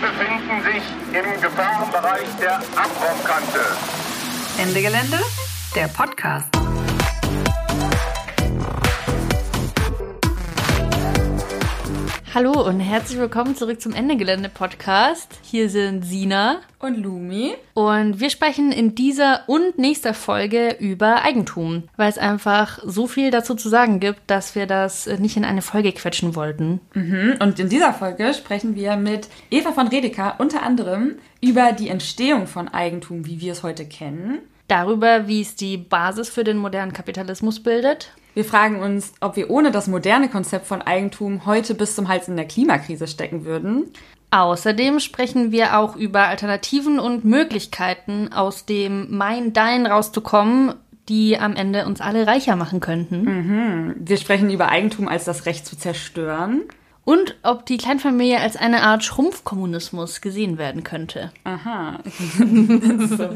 Befinden sich im Gefahrenbereich der Abraumkante. Ende Gelände, der Podcast. Hallo und herzlich willkommen zurück zum Ende Gelände Podcast. Hier sind Sina und Lumi und wir sprechen in dieser und nächster Folge über Eigentum, weil es einfach so viel dazu zu sagen gibt, dass wir das nicht in eine Folge quetschen wollten. Mhm. Und in dieser Folge sprechen wir mit Eva von Redeker unter anderem über die Entstehung von Eigentum, wie wir es heute kennen. Darüber, wie es die Basis für den modernen Kapitalismus bildet wir fragen uns, ob wir ohne das moderne Konzept von Eigentum heute bis zum Hals in der Klimakrise stecken würden. Außerdem sprechen wir auch über Alternativen und Möglichkeiten, aus dem Mein-Dein rauszukommen, die am Ende uns alle reicher machen könnten. Mhm. Wir sprechen über Eigentum als das Recht zu zerstören und ob die Kleinfamilie als eine Art Schrumpfkommunismus gesehen werden könnte. Aha. so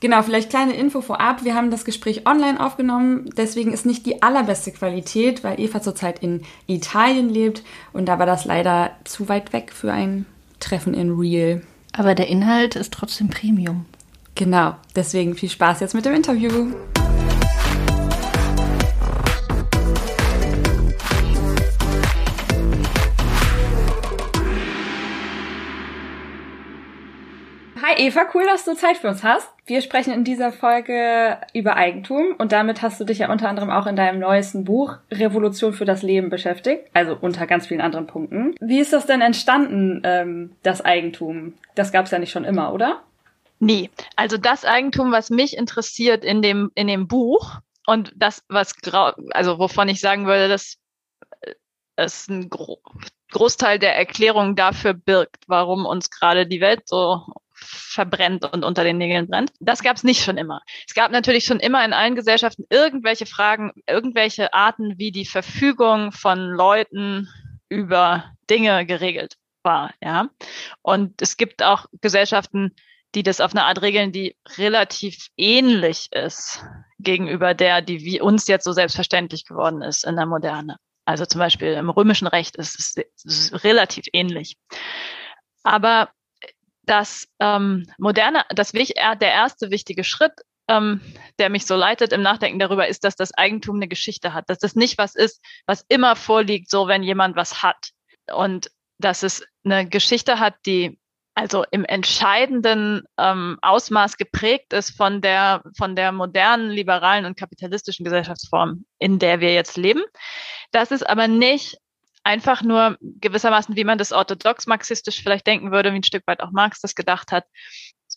genau, vielleicht kleine Info vorab. Wir haben das Gespräch online aufgenommen, deswegen ist nicht die allerbeste Qualität, weil Eva zurzeit in Italien lebt und da war das leider zu weit weg für ein Treffen in Real. Aber der Inhalt ist trotzdem Premium. Genau, deswegen viel Spaß jetzt mit dem Interview. Hi Eva, cool, dass du Zeit für uns hast. Wir sprechen in dieser Folge über Eigentum und damit hast du dich ja unter anderem auch in deinem neuesten Buch Revolution für das Leben beschäftigt, also unter ganz vielen anderen Punkten. Wie ist das denn entstanden, ähm, das Eigentum? Das gab es ja nicht schon immer, oder? Nee, also das Eigentum, was mich interessiert in dem, in dem Buch und das, was, also wovon ich sagen würde, dass es ein Gro Großteil der Erklärung dafür birgt, warum uns gerade die Welt so verbrennt und unter den Nägeln brennt. Das gab es nicht schon immer. Es gab natürlich schon immer in allen Gesellschaften irgendwelche Fragen, irgendwelche Arten, wie die Verfügung von Leuten über Dinge geregelt war. Ja, und es gibt auch Gesellschaften, die das auf eine Art regeln, die relativ ähnlich ist gegenüber der, die wie uns jetzt so selbstverständlich geworden ist in der Moderne. Also zum Beispiel im römischen Recht ist es relativ ähnlich. Aber das ähm, moderne, das der erste wichtige Schritt, ähm, der mich so leitet im Nachdenken darüber, ist, dass das Eigentum eine Geschichte hat, dass das nicht was ist, was immer vorliegt, so wenn jemand was hat. Und dass es eine Geschichte hat, die also im entscheidenden ähm, Ausmaß geprägt ist von der, von der modernen, liberalen und kapitalistischen Gesellschaftsform, in der wir jetzt leben. Das ist aber nicht einfach nur gewissermaßen, wie man das orthodox marxistisch vielleicht denken würde, wie ein Stück weit auch Marx das gedacht hat,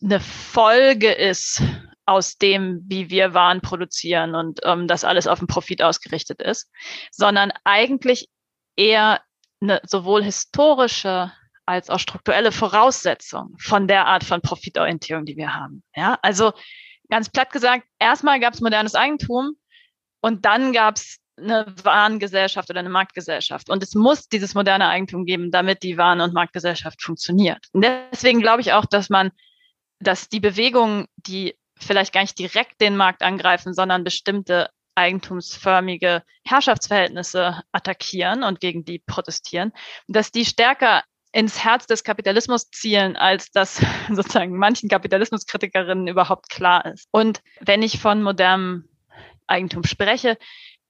eine Folge ist aus dem, wie wir Waren produzieren und ähm, das alles auf den Profit ausgerichtet ist, sondern eigentlich eher eine sowohl historische als auch strukturelle Voraussetzung von der Art von Profitorientierung, die wir haben. Ja, also ganz platt gesagt, erstmal gab es modernes Eigentum und dann gab es eine Warengesellschaft oder eine Marktgesellschaft. Und es muss dieses moderne Eigentum geben, damit die Waren- und Marktgesellschaft funktioniert. Und deswegen glaube ich auch, dass man, dass die Bewegungen, die vielleicht gar nicht direkt den Markt angreifen, sondern bestimmte eigentumsförmige Herrschaftsverhältnisse attackieren und gegen die protestieren, dass die stärker ins Herz des Kapitalismus zielen, als das sozusagen manchen Kapitalismuskritikerinnen überhaupt klar ist. Und wenn ich von modernem Eigentum spreche,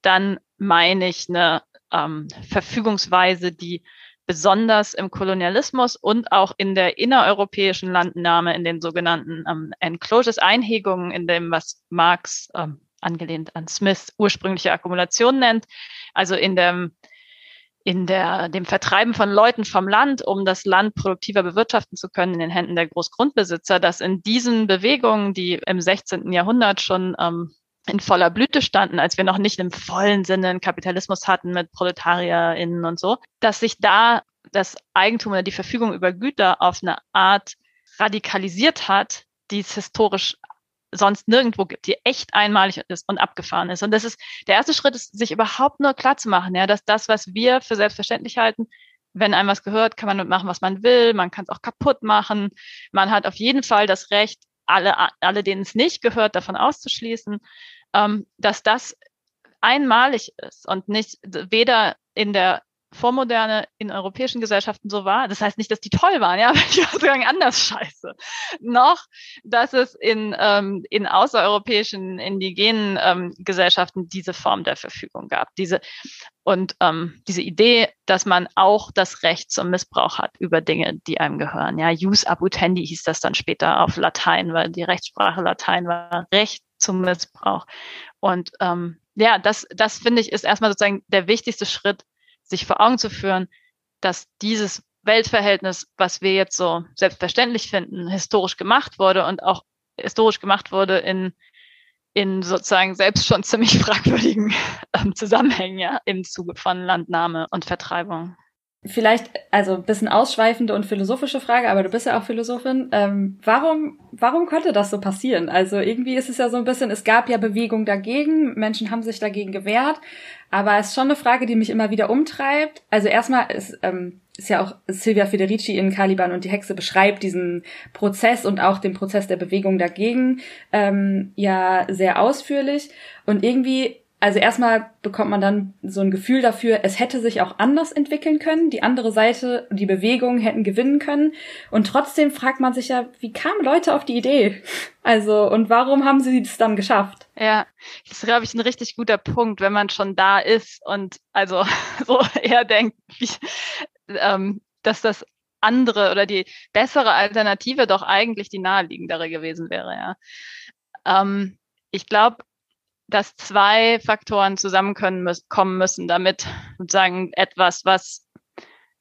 dann meine ich eine ähm, Verfügungsweise, die besonders im Kolonialismus und auch in der innereuropäischen Landnahme, in den sogenannten ähm, Enclosures, Einhegungen, in dem, was Marx ähm, angelehnt an Smith ursprüngliche Akkumulation nennt, also in dem in der, dem Vertreiben von Leuten vom Land, um das Land produktiver bewirtschaften zu können in den Händen der Großgrundbesitzer, dass in diesen Bewegungen, die im 16. Jahrhundert schon ähm, in voller Blüte standen, als wir noch nicht im vollen Sinne einen Kapitalismus hatten mit ProletarierInnen und so, dass sich da das Eigentum oder die Verfügung über Güter auf eine Art radikalisiert hat, die es historisch sonst nirgendwo gibt, die echt einmalig ist und abgefahren ist. Und das ist, der erste Schritt ist, sich überhaupt nur klar zu machen, ja, dass das, was wir für selbstverständlich halten, wenn einem was gehört, kann man machen, was man will, man kann es auch kaputt machen. Man hat auf jeden Fall das Recht, alle, alle, denen es nicht gehört, davon auszuschließen ähm, dass das einmalig ist und nicht weder in der Vormoderne in europäischen Gesellschaften so war. Das heißt nicht, dass die toll waren, ja, ich würde sagen, anders scheiße. Noch, dass es in, ähm, in außereuropäischen, indigenen ähm, Gesellschaften diese Form der Verfügung gab. Diese, und ähm, diese Idee, dass man auch das Recht zum Missbrauch hat über Dinge, die einem gehören. Ja, Jus abutendi hieß das dann später auf Latein, weil die Rechtssprache Latein war. Recht zum Missbrauch. Und ähm, ja, das, das finde ich ist erstmal sozusagen der wichtigste Schritt, sich vor Augen zu führen, dass dieses Weltverhältnis, was wir jetzt so selbstverständlich finden, historisch gemacht wurde und auch historisch gemacht wurde in, in sozusagen selbst schon ziemlich fragwürdigen ähm, Zusammenhängen, ja, im Zuge von Landnahme und Vertreibung. Vielleicht, also ein bisschen ausschweifende und philosophische Frage, aber du bist ja auch Philosophin. Ähm, warum, warum konnte das so passieren? Also irgendwie ist es ja so ein bisschen, es gab ja Bewegung dagegen, Menschen haben sich dagegen gewehrt, aber es ist schon eine Frage, die mich immer wieder umtreibt. Also erstmal ist, ähm, ist ja auch Silvia Federici in Caliban und die Hexe beschreibt diesen Prozess und auch den Prozess der Bewegung dagegen ähm, ja sehr ausführlich. Und irgendwie also erstmal bekommt man dann so ein Gefühl dafür, es hätte sich auch anders entwickeln können. Die andere Seite, die Bewegung hätten gewinnen können. Und trotzdem fragt man sich ja, wie kamen Leute auf die Idee? Also, und warum haben sie es dann geschafft? Ja, das ist, glaube ich, ein richtig guter Punkt, wenn man schon da ist und also so eher denkt, wie, ähm, dass das andere oder die bessere Alternative doch eigentlich die naheliegendere gewesen wäre, ja. Ähm, ich glaube, dass zwei Faktoren zusammenkommen müssen, damit sozusagen etwas, was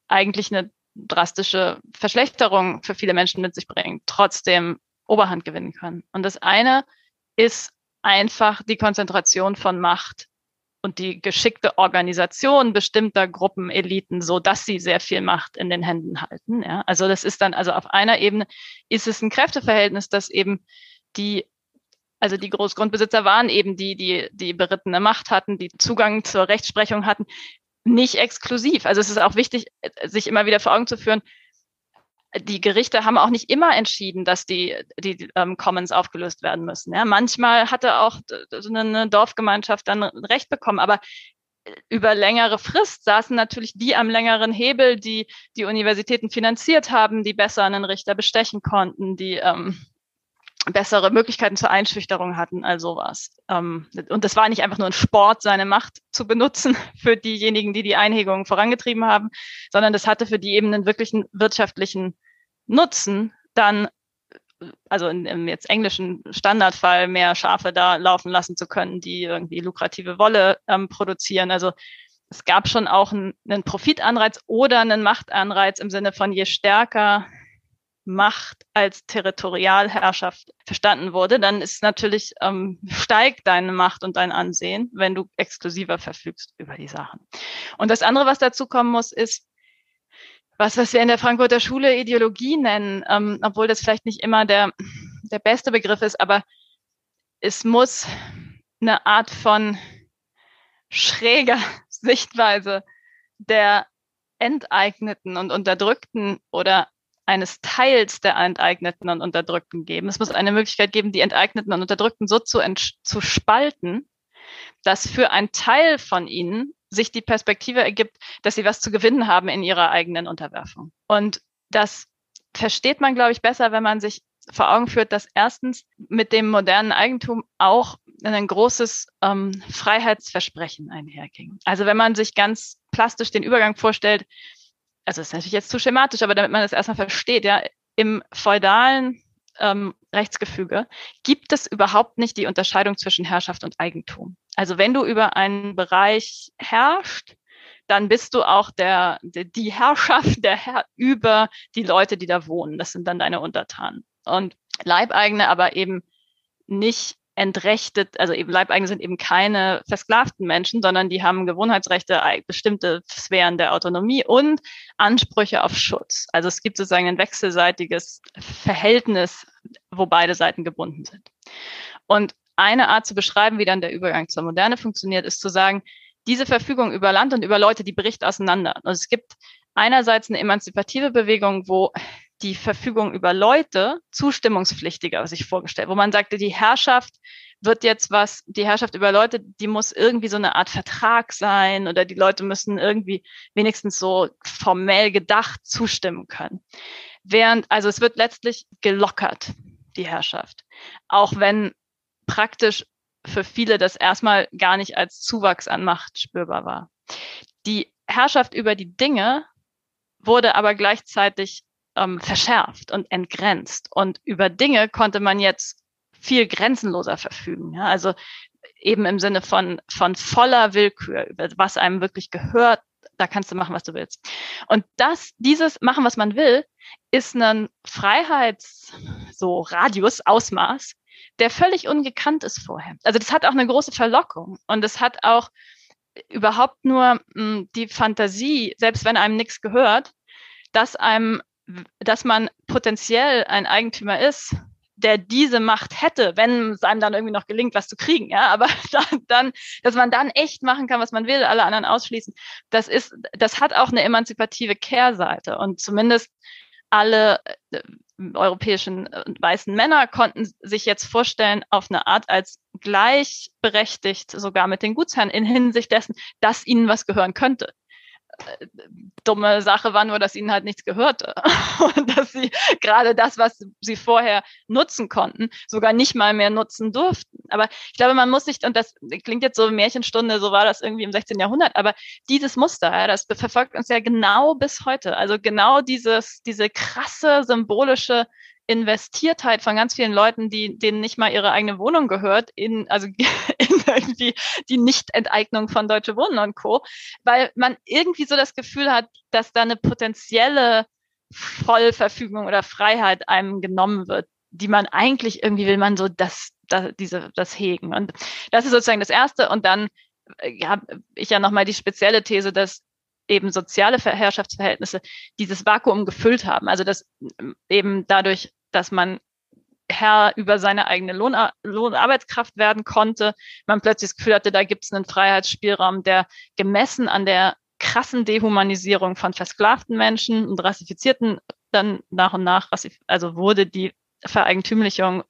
eigentlich eine drastische Verschlechterung für viele Menschen mit sich bringt, trotzdem Oberhand gewinnen kann. Und das eine ist einfach die Konzentration von Macht und die geschickte Organisation bestimmter Gruppen, Eliten, so dass sie sehr viel Macht in den Händen halten. Ja? Also das ist dann, also auf einer Ebene ist es ein Kräfteverhältnis, dass eben die also die Großgrundbesitzer waren eben die, die die berittene Macht hatten, die Zugang zur Rechtsprechung hatten, nicht exklusiv. Also es ist auch wichtig, sich immer wieder vor Augen zu führen, die Gerichte haben auch nicht immer entschieden, dass die, die ähm, Commons aufgelöst werden müssen. Ja, manchmal hatte auch eine Dorfgemeinschaft dann Recht bekommen, aber über längere Frist saßen natürlich die am längeren Hebel, die die Universitäten finanziert haben, die besser einen Richter bestechen konnten, die ähm, bessere Möglichkeiten zur Einschüchterung hatten, also was. Ähm, und das war nicht einfach nur ein Sport, seine Macht zu benutzen für diejenigen, die die Einhegungen vorangetrieben haben, sondern das hatte für die eben einen wirklichen wirtschaftlichen Nutzen, dann also in, im jetzt englischen Standardfall mehr Schafe da laufen lassen zu können, die irgendwie lukrative Wolle ähm, produzieren. Also es gab schon auch einen, einen Profitanreiz oder einen Machtanreiz im Sinne von je stärker Macht als Territorialherrschaft verstanden wurde, dann ist natürlich ähm, steigt deine Macht und dein Ansehen, wenn du exklusiver verfügst über die Sachen. Und das andere, was dazu kommen muss, ist was, was wir in der Frankfurter Schule Ideologie nennen, ähm, obwohl das vielleicht nicht immer der der beste Begriff ist, aber es muss eine Art von schräger Sichtweise der enteigneten und unterdrückten oder eines Teils der Enteigneten und Unterdrückten geben. Es muss eine Möglichkeit geben, die Enteigneten und Unterdrückten so zu, zu spalten, dass für einen Teil von ihnen sich die Perspektive ergibt, dass sie was zu gewinnen haben in ihrer eigenen Unterwerfung. Und das versteht man, glaube ich, besser, wenn man sich vor Augen führt, dass erstens mit dem modernen Eigentum auch ein großes ähm, Freiheitsversprechen einherging. Also wenn man sich ganz plastisch den Übergang vorstellt, also das ist natürlich jetzt zu schematisch, aber damit man das erstmal versteht, ja, im feudalen ähm, Rechtsgefüge gibt es überhaupt nicht die Unterscheidung zwischen Herrschaft und Eigentum. Also wenn du über einen Bereich herrschst, dann bist du auch der, die Herrschaft, der Herr über die Leute, die da wohnen. Das sind dann deine Untertanen. Und Leibeigene aber eben nicht entrechtet, also eben Leibeigene sind eben keine versklavten Menschen, sondern die haben Gewohnheitsrechte, bestimmte Sphären der Autonomie und Ansprüche auf Schutz. Also es gibt sozusagen ein wechselseitiges Verhältnis, wo beide Seiten gebunden sind. Und eine Art zu beschreiben, wie dann der Übergang zur Moderne funktioniert, ist zu sagen, diese Verfügung über Land und über Leute, die bricht auseinander. Und es gibt einerseits eine emanzipative Bewegung, wo die Verfügung über Leute zustimmungspflichtiger sich vorgestellt, wo man sagte, die Herrschaft wird jetzt was, die Herrschaft über Leute, die muss irgendwie so eine Art Vertrag sein oder die Leute müssen irgendwie wenigstens so formell gedacht zustimmen können. Während, also es wird letztlich gelockert, die Herrschaft. Auch wenn praktisch für viele das erstmal gar nicht als Zuwachs an Macht spürbar war. Die Herrschaft über die Dinge wurde aber gleichzeitig ähm, verschärft und entgrenzt. Und über Dinge konnte man jetzt viel grenzenloser verfügen. Ja? Also eben im Sinne von, von voller Willkür, über was einem wirklich gehört, da kannst du machen, was du willst. Und das, dieses machen, was man will, ist ein Freiheits, so Radius, Ausmaß, der völlig ungekannt ist vorher. Also das hat auch eine große Verlockung und es hat auch überhaupt nur mh, hm, die Fantasie, selbst wenn einem nichts gehört, dass einem, dass man potenziell ein Eigentümer ist, der diese Macht hätte, wenn es einem dann irgendwie noch gelingt, was zu kriegen, ja, aber dann, dass man dann echt machen kann, was man will, alle anderen ausschließen, das ist, das hat auch eine emanzipative Kehrseite. Und zumindest alle äh, europäischen äh, weißen Männer konnten sich jetzt vorstellen, auf eine Art als gleichberechtigt sogar mit den Gutsherren in Hinsicht dessen, dass ihnen was gehören könnte dumme Sache war nur, dass ihnen halt nichts gehörte und dass sie gerade das, was sie vorher nutzen konnten, sogar nicht mal mehr nutzen durften. Aber ich glaube, man muss sich, und das klingt jetzt so Märchenstunde, so war das irgendwie im 16. Jahrhundert, aber dieses Muster, ja, das verfolgt uns ja genau bis heute. Also genau dieses, diese krasse symbolische Investiertheit von ganz vielen Leuten, die denen nicht mal ihre eigene Wohnung gehört, in also in irgendwie die Nichtenteignung von Deutsche Wohnen und Co, weil man irgendwie so das Gefühl hat, dass da eine potenzielle Vollverfügung oder Freiheit einem genommen wird, die man eigentlich irgendwie will man so das, das diese das hegen. Und das ist sozusagen das erste. Und dann ja, äh, ich ja nochmal die spezielle These, dass eben soziale Herrschaftsverhältnisse dieses Vakuum gefüllt haben. Also dass eben dadurch dass man Herr über seine eigene Lohn Lohnarbeitskraft werden konnte. Man plötzlich das Gefühl hatte, da gibt es einen Freiheitsspielraum, der gemessen an der krassen Dehumanisierung von versklavten Menschen und rassifizierten dann nach und nach, also wurde die Vereigentümlichung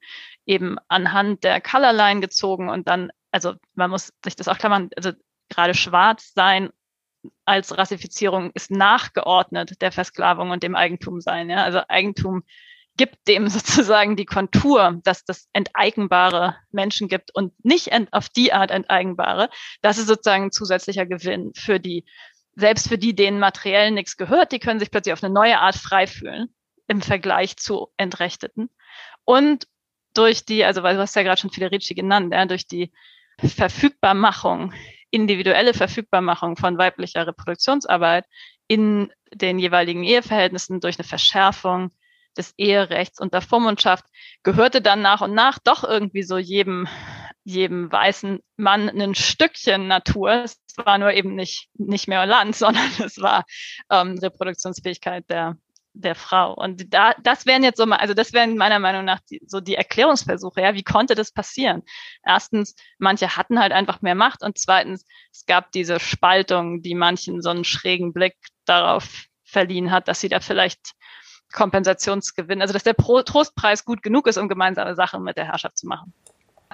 eben anhand der Colorline gezogen und dann, also man muss sich das auch klammern, also gerade schwarz sein als Rassifizierung ist nachgeordnet der Versklavung und dem Eigentum sein. Ja? Also Eigentum gibt dem sozusagen die Kontur, dass das enteignbare Menschen gibt und nicht auf die Art enteignbare. Das ist sozusagen ein zusätzlicher Gewinn für die, selbst für die, denen materiell nichts gehört, die können sich plötzlich auf eine neue Art frei fühlen im Vergleich zu Entrechteten. Und durch die, also weil du hast ja gerade schon Federici genannt, ja, durch die Verfügbarmachung, individuelle Verfügbarmachung von weiblicher Reproduktionsarbeit in den jeweiligen Eheverhältnissen durch eine Verschärfung des Eherechts und der Vormundschaft gehörte dann nach und nach doch irgendwie so jedem, jedem weißen Mann ein Stückchen Natur. Es war nur eben nicht, nicht mehr Land, sondern es war ähm, Reproduktionsfähigkeit der, der Frau. Und da, das wären jetzt so mal, also das wären meiner Meinung nach die, so die Erklärungsversuche. Ja, wie konnte das passieren? Erstens, manche hatten halt einfach mehr Macht und zweitens, es gab diese Spaltung, die manchen so einen schrägen Blick darauf verliehen hat, dass sie da vielleicht Kompensationsgewinn, also dass der Pro Trostpreis gut genug ist, um gemeinsame Sachen mit der Herrschaft zu machen.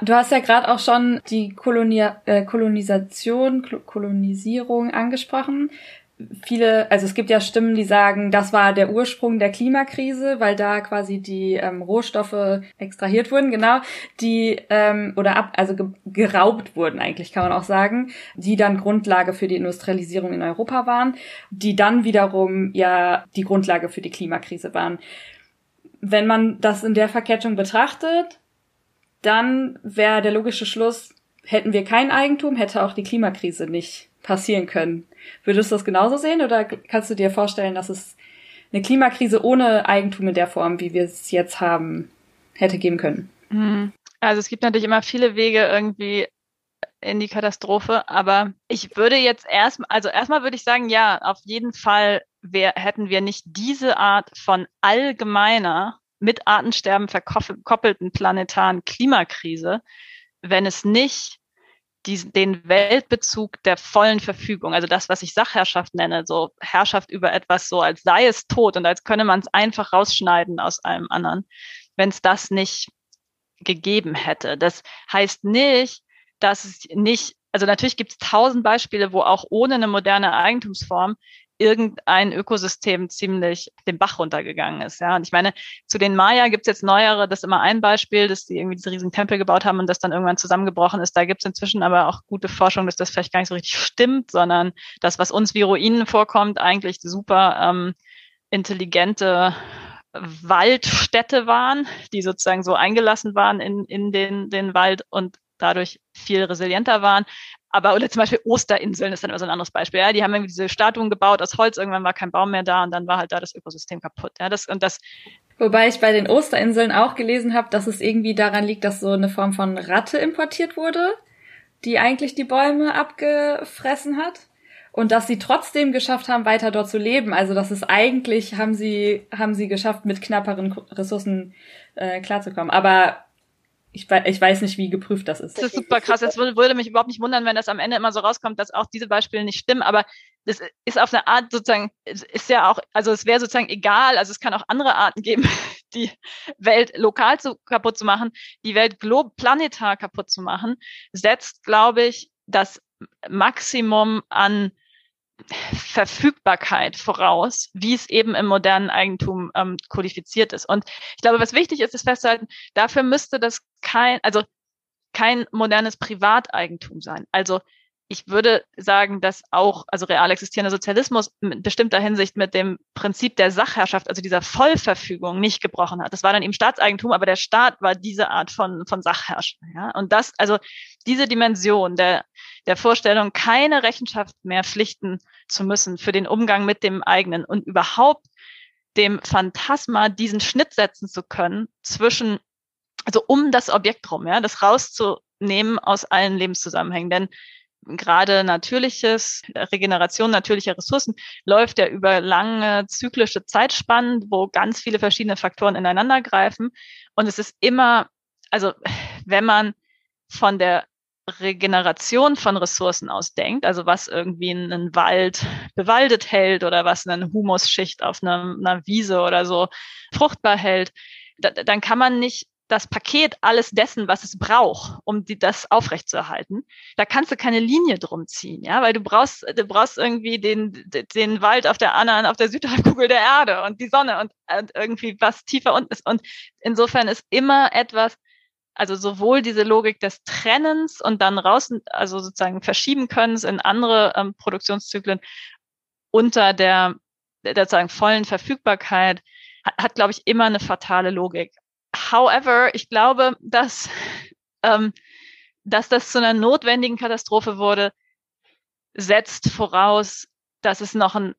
Du hast ja gerade auch schon die Kolonia äh, Kolonisation, Kolonisierung angesprochen viele, also es gibt ja Stimmen, die sagen, das war der Ursprung der Klimakrise, weil da quasi die ähm, Rohstoffe extrahiert wurden, genau, die ähm, oder ab, also ge geraubt wurden eigentlich, kann man auch sagen, die dann Grundlage für die Industrialisierung in Europa waren, die dann wiederum ja die Grundlage für die Klimakrise waren. Wenn man das in der Verkettung betrachtet, dann wäre der logische Schluss, hätten wir kein Eigentum, hätte auch die Klimakrise nicht passieren können. Würdest du das genauso sehen oder kannst du dir vorstellen, dass es eine Klimakrise ohne Eigentum in der Form, wie wir es jetzt haben, hätte geben können? Mhm. Also es gibt natürlich immer viele Wege irgendwie in die Katastrophe, aber ich würde jetzt erstmal, also erstmal würde ich sagen, ja, auf jeden Fall wär, hätten wir nicht diese Art von allgemeiner, mit Artensterben verkoppelten planetaren Klimakrise, wenn es nicht diesen, den Weltbezug der vollen Verfügung, also das, was ich Sachherrschaft nenne, so Herrschaft über etwas so, als sei es tot und als könne man es einfach rausschneiden aus allem anderen, wenn es das nicht gegeben hätte. Das heißt nicht, dass es nicht, also natürlich gibt es tausend Beispiele, wo auch ohne eine moderne Eigentumsform irgendein Ökosystem ziemlich den Bach runtergegangen ist. Ja, und ich meine, zu den Maya gibt es jetzt neuere, das ist immer ein Beispiel, dass die irgendwie diese riesigen Tempel gebaut haben und das dann irgendwann zusammengebrochen ist. Da gibt es inzwischen aber auch gute Forschung, dass das vielleicht gar nicht so richtig stimmt, sondern das, was uns wie Ruinen vorkommt, eigentlich super ähm, intelligente Waldstädte waren, die sozusagen so eingelassen waren in, in den, den Wald und dadurch viel resilienter waren. Aber oder zum Beispiel Osterinseln ist dann immer so ein anderes Beispiel. Ja, die haben irgendwie diese Statuen gebaut aus Holz, irgendwann war kein Baum mehr da und dann war halt da das Ökosystem kaputt. Ja, das und das. Wobei ich bei den Osterinseln auch gelesen habe, dass es irgendwie daran liegt, dass so eine Form von Ratte importiert wurde, die eigentlich die Bäume abgefressen hat und dass sie trotzdem geschafft haben, weiter dort zu leben. Also dass es eigentlich haben sie haben sie geschafft, mit knapperen Ressourcen äh, klarzukommen. Aber ich, ich weiß nicht, wie geprüft das ist. Das ist super krass. Es würde, würde mich überhaupt nicht wundern, wenn das am Ende immer so rauskommt, dass auch diese Beispiele nicht stimmen. Aber das ist auf eine Art sozusagen, ist ja auch, also es wäre sozusagen egal. Also es kann auch andere Arten geben, die Welt lokal zu, kaputt zu machen, die Welt glob planetar kaputt zu machen, setzt, glaube ich, das Maximum an Verfügbarkeit voraus, wie es eben im modernen Eigentum ähm, kodifiziert ist. Und ich glaube, was wichtig ist, ist festzuhalten, dafür müsste das kein, also kein modernes Privateigentum sein. Also ich würde sagen, dass auch, also real existierender Sozialismus in bestimmter Hinsicht mit dem Prinzip der Sachherrschaft, also dieser Vollverfügung, nicht gebrochen hat. Das war dann eben Staatseigentum, aber der Staat war diese Art von, von Sachherrschung. Ja? Und das, also diese Dimension der, der Vorstellung, keine Rechenschaft mehr pflichten zu müssen für den Umgang mit dem eigenen und überhaupt dem Phantasma diesen Schnitt setzen zu können zwischen, also um das Objekt rum, ja, das rauszunehmen aus allen Lebenszusammenhängen. Denn gerade natürliches, Regeneration natürlicher Ressourcen läuft ja über lange zyklische Zeitspannen, wo ganz viele verschiedene Faktoren ineinander greifen. Und es ist immer, also wenn man von der Regeneration von Ressourcen ausdenkt, also was irgendwie einen Wald bewaldet hält oder was eine Humusschicht auf einer, einer Wiese oder so fruchtbar hält, da, dann kann man nicht das Paket alles dessen, was es braucht, um die, das aufrechtzuerhalten. Da kannst du keine Linie drum ziehen, ja, weil du brauchst, du brauchst irgendwie den, den Wald auf der anderen, auf der Südhalbkugel der Erde und die Sonne und, und irgendwie was tiefer unten ist. Und insofern ist immer etwas, also sowohl diese Logik des Trennens und dann raus, also sozusagen verschieben können in andere ähm, Produktionszyklen unter der, der sozusagen vollen Verfügbarkeit hat, hat glaube ich, immer eine fatale Logik. However, ich glaube, dass, ähm, dass das zu einer notwendigen Katastrophe wurde, setzt voraus, dass es noch ein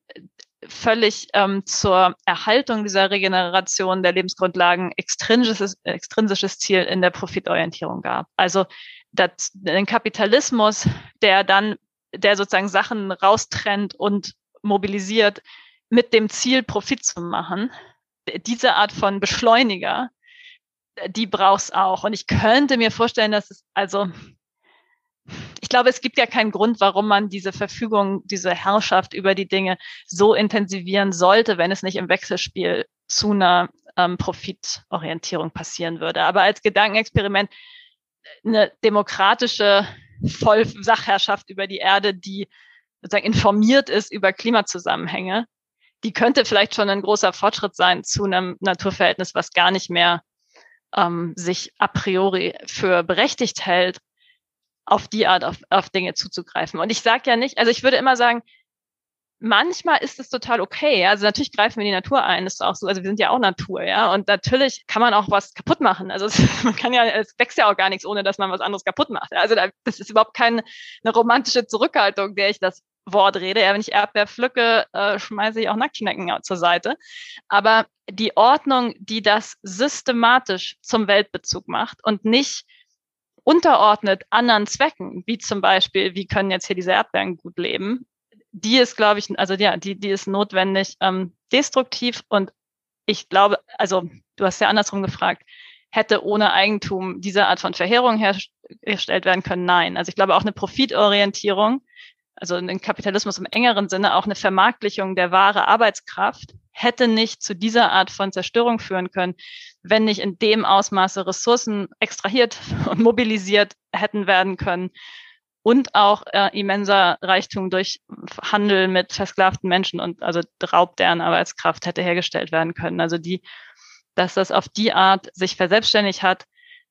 völlig ähm, zur Erhaltung dieser Regeneration der Lebensgrundlagen extrinsisches, extrinsisches Ziel in der Profitorientierung gab. Also das, den Kapitalismus, der dann, der sozusagen Sachen raustrennt und mobilisiert mit dem Ziel, Profit zu machen, diese Art von Beschleuniger die brauchst auch. Und ich könnte mir vorstellen, dass es, also, ich glaube, es gibt ja keinen Grund, warum man diese Verfügung, diese Herrschaft über die Dinge so intensivieren sollte, wenn es nicht im Wechselspiel zu einer ähm, Profitorientierung passieren würde. Aber als Gedankenexperiment eine demokratische Vollsachherrschaft über die Erde, die sozusagen informiert ist über Klimazusammenhänge, die könnte vielleicht schon ein großer Fortschritt sein zu einem Naturverhältnis, was gar nicht mehr ähm, sich a priori für berechtigt hält, auf die Art auf, auf Dinge zuzugreifen. Und ich sage ja nicht, also ich würde immer sagen, manchmal ist es total okay. Also natürlich greifen wir die Natur ein, ist auch so, also wir sind ja auch Natur, ja. Und natürlich kann man auch was kaputt machen. Also es, man kann ja, es wächst ja auch gar nichts, ohne dass man was anderes kaputt macht. Also das ist überhaupt keine romantische Zurückhaltung, der ich das Wort rede. Ja, wenn ich Erdbeer pflücke, äh, schmeiße ich auch Nacktschnecken zur Seite. Aber die Ordnung, die das systematisch zum Weltbezug macht und nicht unterordnet anderen Zwecken, wie zum Beispiel, wie können jetzt hier diese Erdbeeren gut leben, die ist, glaube ich, also ja, die, die ist notwendig ähm, destruktiv und ich glaube, also du hast ja andersrum gefragt, hätte ohne Eigentum diese Art von Verheerung hergestellt werden können? Nein. Also ich glaube auch eine Profitorientierung, also ein Kapitalismus im engeren Sinne, auch eine Vermarktlichung der wahre Arbeitskraft, hätte nicht zu dieser Art von Zerstörung führen können, wenn nicht in dem Ausmaße Ressourcen extrahiert und mobilisiert hätten werden können und auch äh, immenser Reichtum durch Handel mit versklavten Menschen und also Raub deren Arbeitskraft hätte hergestellt werden können. Also die dass das auf die Art sich verselbstständigt hat,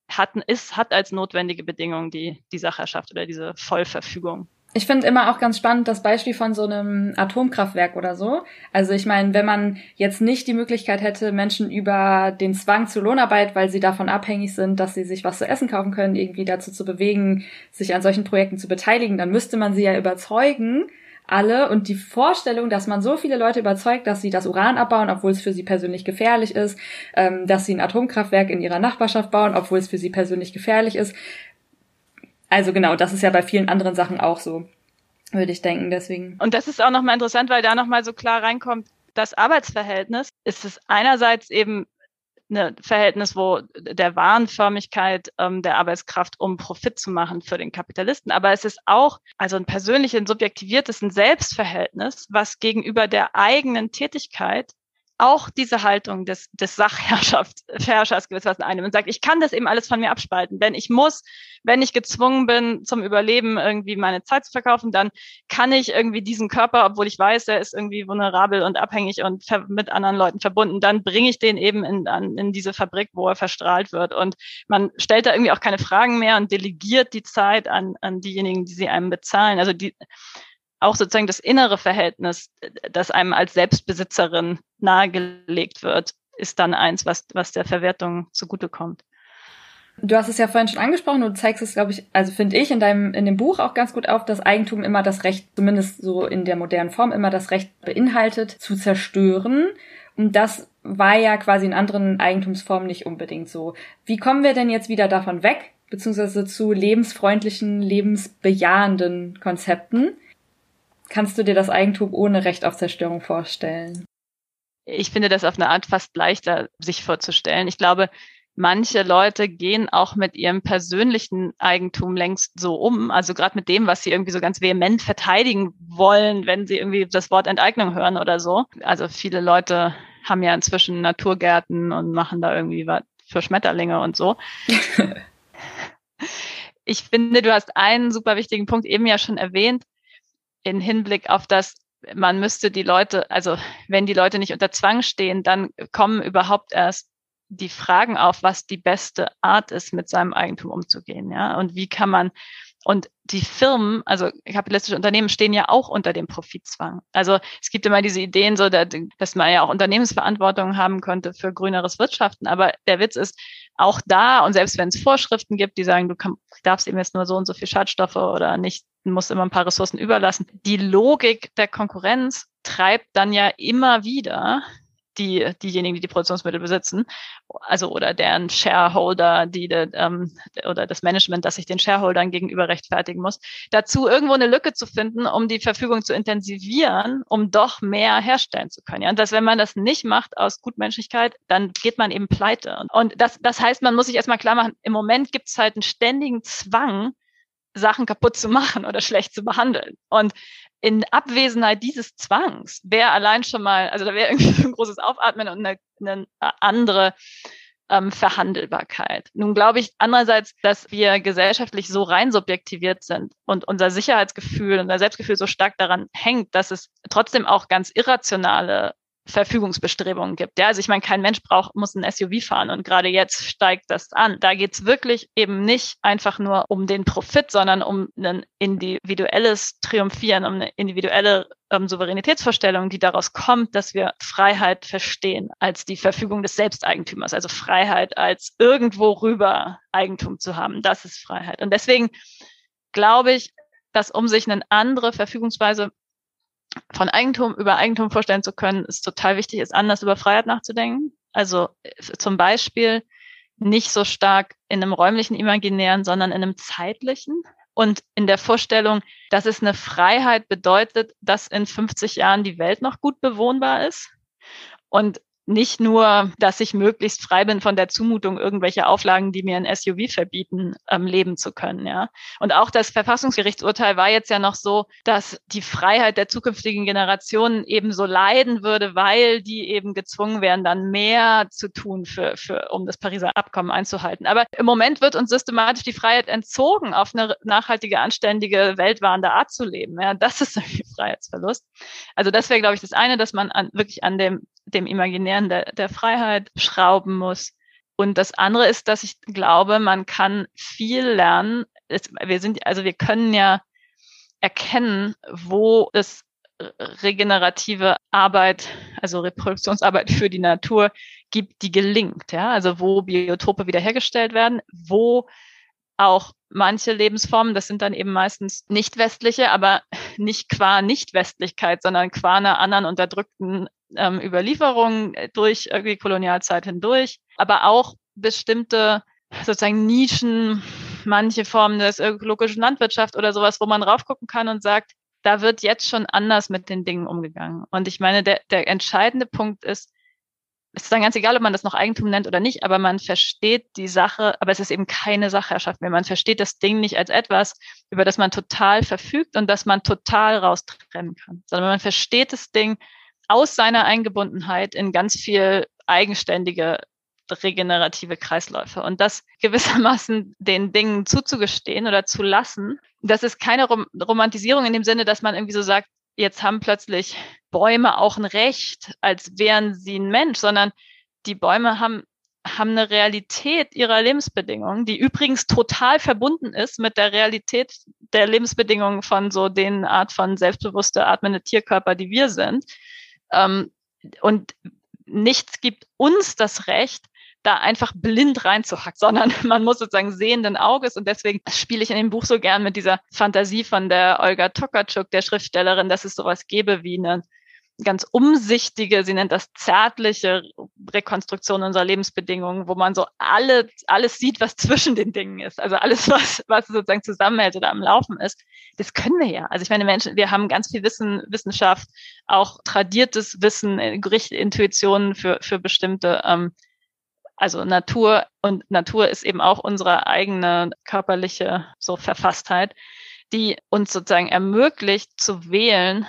hatten, ist, hat als notwendige Bedingung die, die Sacherschaft oder diese Vollverfügung. Ich finde immer auch ganz spannend das Beispiel von so einem Atomkraftwerk oder so. Also ich meine, wenn man jetzt nicht die Möglichkeit hätte, Menschen über den Zwang zur Lohnarbeit, weil sie davon abhängig sind, dass sie sich was zu essen kaufen können, irgendwie dazu zu bewegen, sich an solchen Projekten zu beteiligen, dann müsste man sie ja überzeugen, alle und die Vorstellung, dass man so viele Leute überzeugt, dass sie das Uran abbauen, obwohl es für sie persönlich gefährlich ist, ähm, dass sie ein Atomkraftwerk in ihrer Nachbarschaft bauen, obwohl es für sie persönlich gefährlich ist. Also genau, das ist ja bei vielen anderen Sachen auch so, würde ich denken, deswegen. Und das ist auch nochmal interessant, weil da nochmal so klar reinkommt, das Arbeitsverhältnis ist es einerseits eben ein Verhältnis, wo der Warenförmigkeit ähm, der Arbeitskraft, um Profit zu machen für den Kapitalisten. Aber es ist auch also ein persönlich ein subjektiviertes ein Selbstverhältnis, was gegenüber der eigenen Tätigkeit auch diese Haltung des, des Sachherrschers gewissermaßen einnimmt und sagt, ich kann das eben alles von mir abspalten. Denn ich muss, wenn ich gezwungen bin, zum Überleben irgendwie meine Zeit zu verkaufen, dann kann ich irgendwie diesen Körper, obwohl ich weiß, er ist irgendwie vulnerabel und abhängig und mit anderen Leuten verbunden, dann bringe ich den eben in, an, in diese Fabrik, wo er verstrahlt wird. Und man stellt da irgendwie auch keine Fragen mehr und delegiert die Zeit an, an diejenigen, die sie einem bezahlen. Also die, auch sozusagen das innere Verhältnis, das einem als Selbstbesitzerin nahegelegt wird, ist dann eins, was, was der Verwertung zugutekommt. Du hast es ja vorhin schon angesprochen, du zeigst es, glaube ich, also finde ich in deinem, in dem Buch auch ganz gut auf, dass Eigentum immer das Recht, zumindest so in der modernen Form, immer das Recht beinhaltet, zu zerstören. Und das war ja quasi in anderen Eigentumsformen nicht unbedingt so. Wie kommen wir denn jetzt wieder davon weg, beziehungsweise zu lebensfreundlichen, lebensbejahenden Konzepten? Kannst du dir das Eigentum ohne Recht auf Zerstörung vorstellen? Ich finde das auf eine Art fast leichter, sich vorzustellen. Ich glaube, manche Leute gehen auch mit ihrem persönlichen Eigentum längst so um, also gerade mit dem, was sie irgendwie so ganz vehement verteidigen wollen, wenn sie irgendwie das Wort Enteignung hören oder so. Also viele Leute haben ja inzwischen Naturgärten und machen da irgendwie was für Schmetterlinge und so. ich finde, du hast einen super wichtigen Punkt eben ja schon erwähnt in Hinblick auf das, man müsste die Leute, also wenn die Leute nicht unter Zwang stehen, dann kommen überhaupt erst die Fragen auf, was die beste Art ist, mit seinem Eigentum umzugehen, ja, und wie kann man und die Firmen, also kapitalistische Unternehmen, stehen ja auch unter dem Profitzwang. Also es gibt immer diese Ideen, so dass man ja auch Unternehmensverantwortung haben könnte für grüneres Wirtschaften. Aber der Witz ist, auch da, und selbst wenn es Vorschriften gibt, die sagen, du darfst eben jetzt nur so und so viel Schadstoffe oder nicht, musst immer ein paar Ressourcen überlassen. Die Logik der Konkurrenz treibt dann ja immer wieder die, diejenigen, die die Produktionsmittel besitzen, also oder deren Shareholder, die de, ähm, oder das Management, das sich den Shareholdern gegenüber rechtfertigen muss, dazu irgendwo eine Lücke zu finden, um die Verfügung zu intensivieren, um doch mehr herstellen zu können. Ja? Und dass, wenn man das nicht macht aus Gutmenschlichkeit, dann geht man eben pleite. Und das, das heißt, man muss sich erstmal klar machen, im Moment gibt es halt einen ständigen Zwang, Sachen kaputt zu machen oder schlecht zu behandeln. Und in Abwesenheit dieses Zwangs wäre allein schon mal, also da wäre irgendwie ein großes Aufatmen und eine, eine andere ähm, Verhandelbarkeit. Nun glaube ich andererseits, dass wir gesellschaftlich so rein subjektiviert sind und unser Sicherheitsgefühl, unser Selbstgefühl so stark daran hängt, dass es trotzdem auch ganz irrationale Verfügungsbestrebungen gibt. Ja, also ich meine, kein Mensch braucht, muss ein SUV fahren und gerade jetzt steigt das an. Da geht's wirklich eben nicht einfach nur um den Profit, sondern um ein individuelles Triumphieren, um eine individuelle ähm, Souveränitätsvorstellung, die daraus kommt, dass wir Freiheit verstehen als die Verfügung des Selbsteigentümers, also Freiheit als irgendwo rüber Eigentum zu haben. Das ist Freiheit. Und deswegen glaube ich, dass um sich eine andere Verfügungsweise von Eigentum über Eigentum vorstellen zu können, ist total wichtig, ist anders über Freiheit nachzudenken. Also zum Beispiel nicht so stark in einem räumlichen Imaginären, sondern in einem zeitlichen. Und in der Vorstellung, dass es eine Freiheit bedeutet, dass in 50 Jahren die Welt noch gut bewohnbar ist. Und nicht nur, dass ich möglichst frei bin von der Zumutung, irgendwelche Auflagen, die mir ein SUV verbieten, ähm, leben zu können, ja. Und auch das Verfassungsgerichtsurteil war jetzt ja noch so, dass die Freiheit der zukünftigen Generationen eben so leiden würde, weil die eben gezwungen wären, dann mehr zu tun für, für, um das Pariser Abkommen einzuhalten. Aber im Moment wird uns systematisch die Freiheit entzogen, auf eine nachhaltige, anständige, weltwahrende Art zu leben. Ja, das ist ein Freiheitsverlust. Also das wäre, glaube ich, das eine, dass man an, wirklich an dem dem Imaginären der, der Freiheit schrauben muss. Und das andere ist, dass ich glaube, man kann viel lernen. Es, wir sind, also wir können ja erkennen, wo es regenerative Arbeit, also Reproduktionsarbeit für die Natur gibt, die gelingt. Ja, also wo Biotope wiederhergestellt werden, wo auch manche Lebensformen, das sind dann eben meistens nicht westliche, aber nicht qua Nicht-Westlichkeit, sondern qua einer anderen unterdrückten ähm, Überlieferung durch irgendwie Kolonialzeit hindurch, aber auch bestimmte sozusagen Nischen, manche Formen des ökologischen Landwirtschaft oder sowas, wo man raufgucken kann und sagt, da wird jetzt schon anders mit den Dingen umgegangen. Und ich meine, der, der entscheidende Punkt ist, es ist dann ganz egal, ob man das noch Eigentum nennt oder nicht, aber man versteht die Sache, aber es ist eben keine Sacherschaft mehr. Man versteht das Ding nicht als etwas, über das man total verfügt und das man total raustrennen kann, sondern man versteht das Ding aus seiner Eingebundenheit in ganz viel eigenständige regenerative Kreisläufe. Und das gewissermaßen den Dingen zuzugestehen oder zu lassen, das ist keine Rom Romantisierung in dem Sinne, dass man irgendwie so sagt, jetzt haben plötzlich Bäume auch ein Recht, als wären sie ein Mensch, sondern die Bäume haben haben eine Realität ihrer Lebensbedingungen, die übrigens total verbunden ist mit der Realität der Lebensbedingungen von so den Art von selbstbewusste atmende Tierkörper, die wir sind. Ähm, und nichts gibt uns das Recht, da einfach blind reinzuhacken, sondern man muss sozusagen sehenden Auges und deswegen spiele ich in dem Buch so gern mit dieser Fantasie von der Olga Tokarczuk, der Schriftstellerin, dass es sowas gäbe wie eine ganz umsichtige, sie nennt das zärtliche Rekonstruktion unserer Lebensbedingungen, wo man so alle, alles sieht, was zwischen den Dingen ist. Also alles, was, was sozusagen zusammenhält oder am Laufen ist. Das können wir ja. Also ich meine, Menschen, wir haben ganz viel Wissen, Wissenschaft, auch tradiertes Wissen, Gerichte, Intuitionen für, für bestimmte, ähm, also Natur und Natur ist eben auch unsere eigene körperliche so Verfasstheit, die uns sozusagen ermöglicht zu wählen,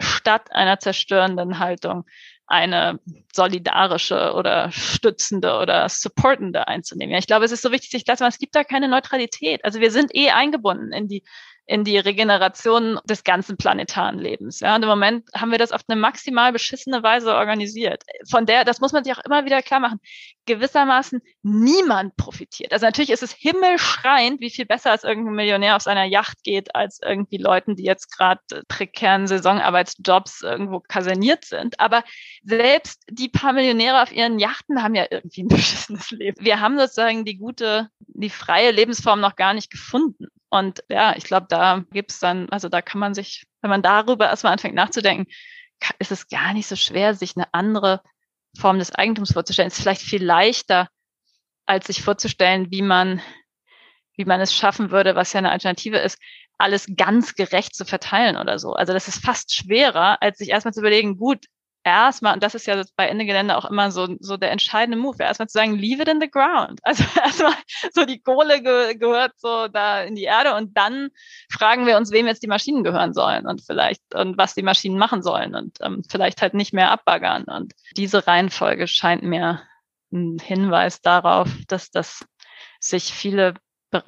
statt einer zerstörenden Haltung eine solidarische oder stützende oder supportende einzunehmen. Ja, ich glaube, es ist so wichtig, sich klar es gibt da keine Neutralität. Also wir sind eh eingebunden in die in die Regeneration des ganzen planetaren Lebens. Ja, und im Moment haben wir das auf eine maximal beschissene Weise organisiert. Von der, das muss man sich auch immer wieder klar machen, gewissermaßen niemand profitiert. Also natürlich ist es himmelschreiend, wie viel besser als irgendein Millionär auf seiner Yacht geht, als irgendwie Leuten, die jetzt gerade prekären Saisonarbeitsjobs irgendwo kaserniert sind. Aber selbst die paar Millionäre auf ihren Yachten haben ja irgendwie ein beschissenes Leben. Wir haben sozusagen die gute, die freie Lebensform noch gar nicht gefunden. Und ja, ich glaube, da gibt's dann, also da kann man sich, wenn man darüber erstmal anfängt nachzudenken, ist es gar nicht so schwer, sich eine andere Form des Eigentums vorzustellen. Ist vielleicht viel leichter, als sich vorzustellen, wie man, wie man es schaffen würde, was ja eine Alternative ist, alles ganz gerecht zu verteilen oder so. Also das ist fast schwerer, als sich erstmal zu überlegen, gut, erstmal, und das ist ja bei Ende Gelände auch immer so, so der entscheidende Move, erstmal zu sagen, leave it in the ground. Also erstmal so die Kohle ge gehört so da in die Erde und dann fragen wir uns, wem jetzt die Maschinen gehören sollen und vielleicht und was die Maschinen machen sollen und ähm, vielleicht halt nicht mehr abbaggern. Und diese Reihenfolge scheint mir ein Hinweis darauf, dass das sich viele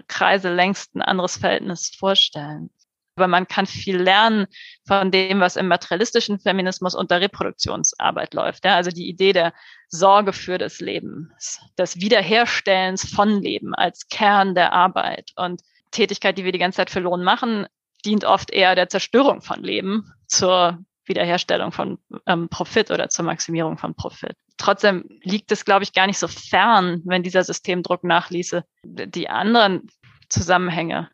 Kreise längst ein anderes Verhältnis vorstellen aber man kann viel lernen von dem, was im materialistischen Feminismus unter Reproduktionsarbeit läuft. Ja, also die Idee der Sorge für das Leben, des Wiederherstellens von Leben als Kern der Arbeit und Tätigkeit, die wir die ganze Zeit für Lohn machen, dient oft eher der Zerstörung von Leben zur Wiederherstellung von ähm, Profit oder zur Maximierung von Profit. Trotzdem liegt es, glaube ich, gar nicht so fern, wenn dieser Systemdruck nachließe, die anderen Zusammenhänge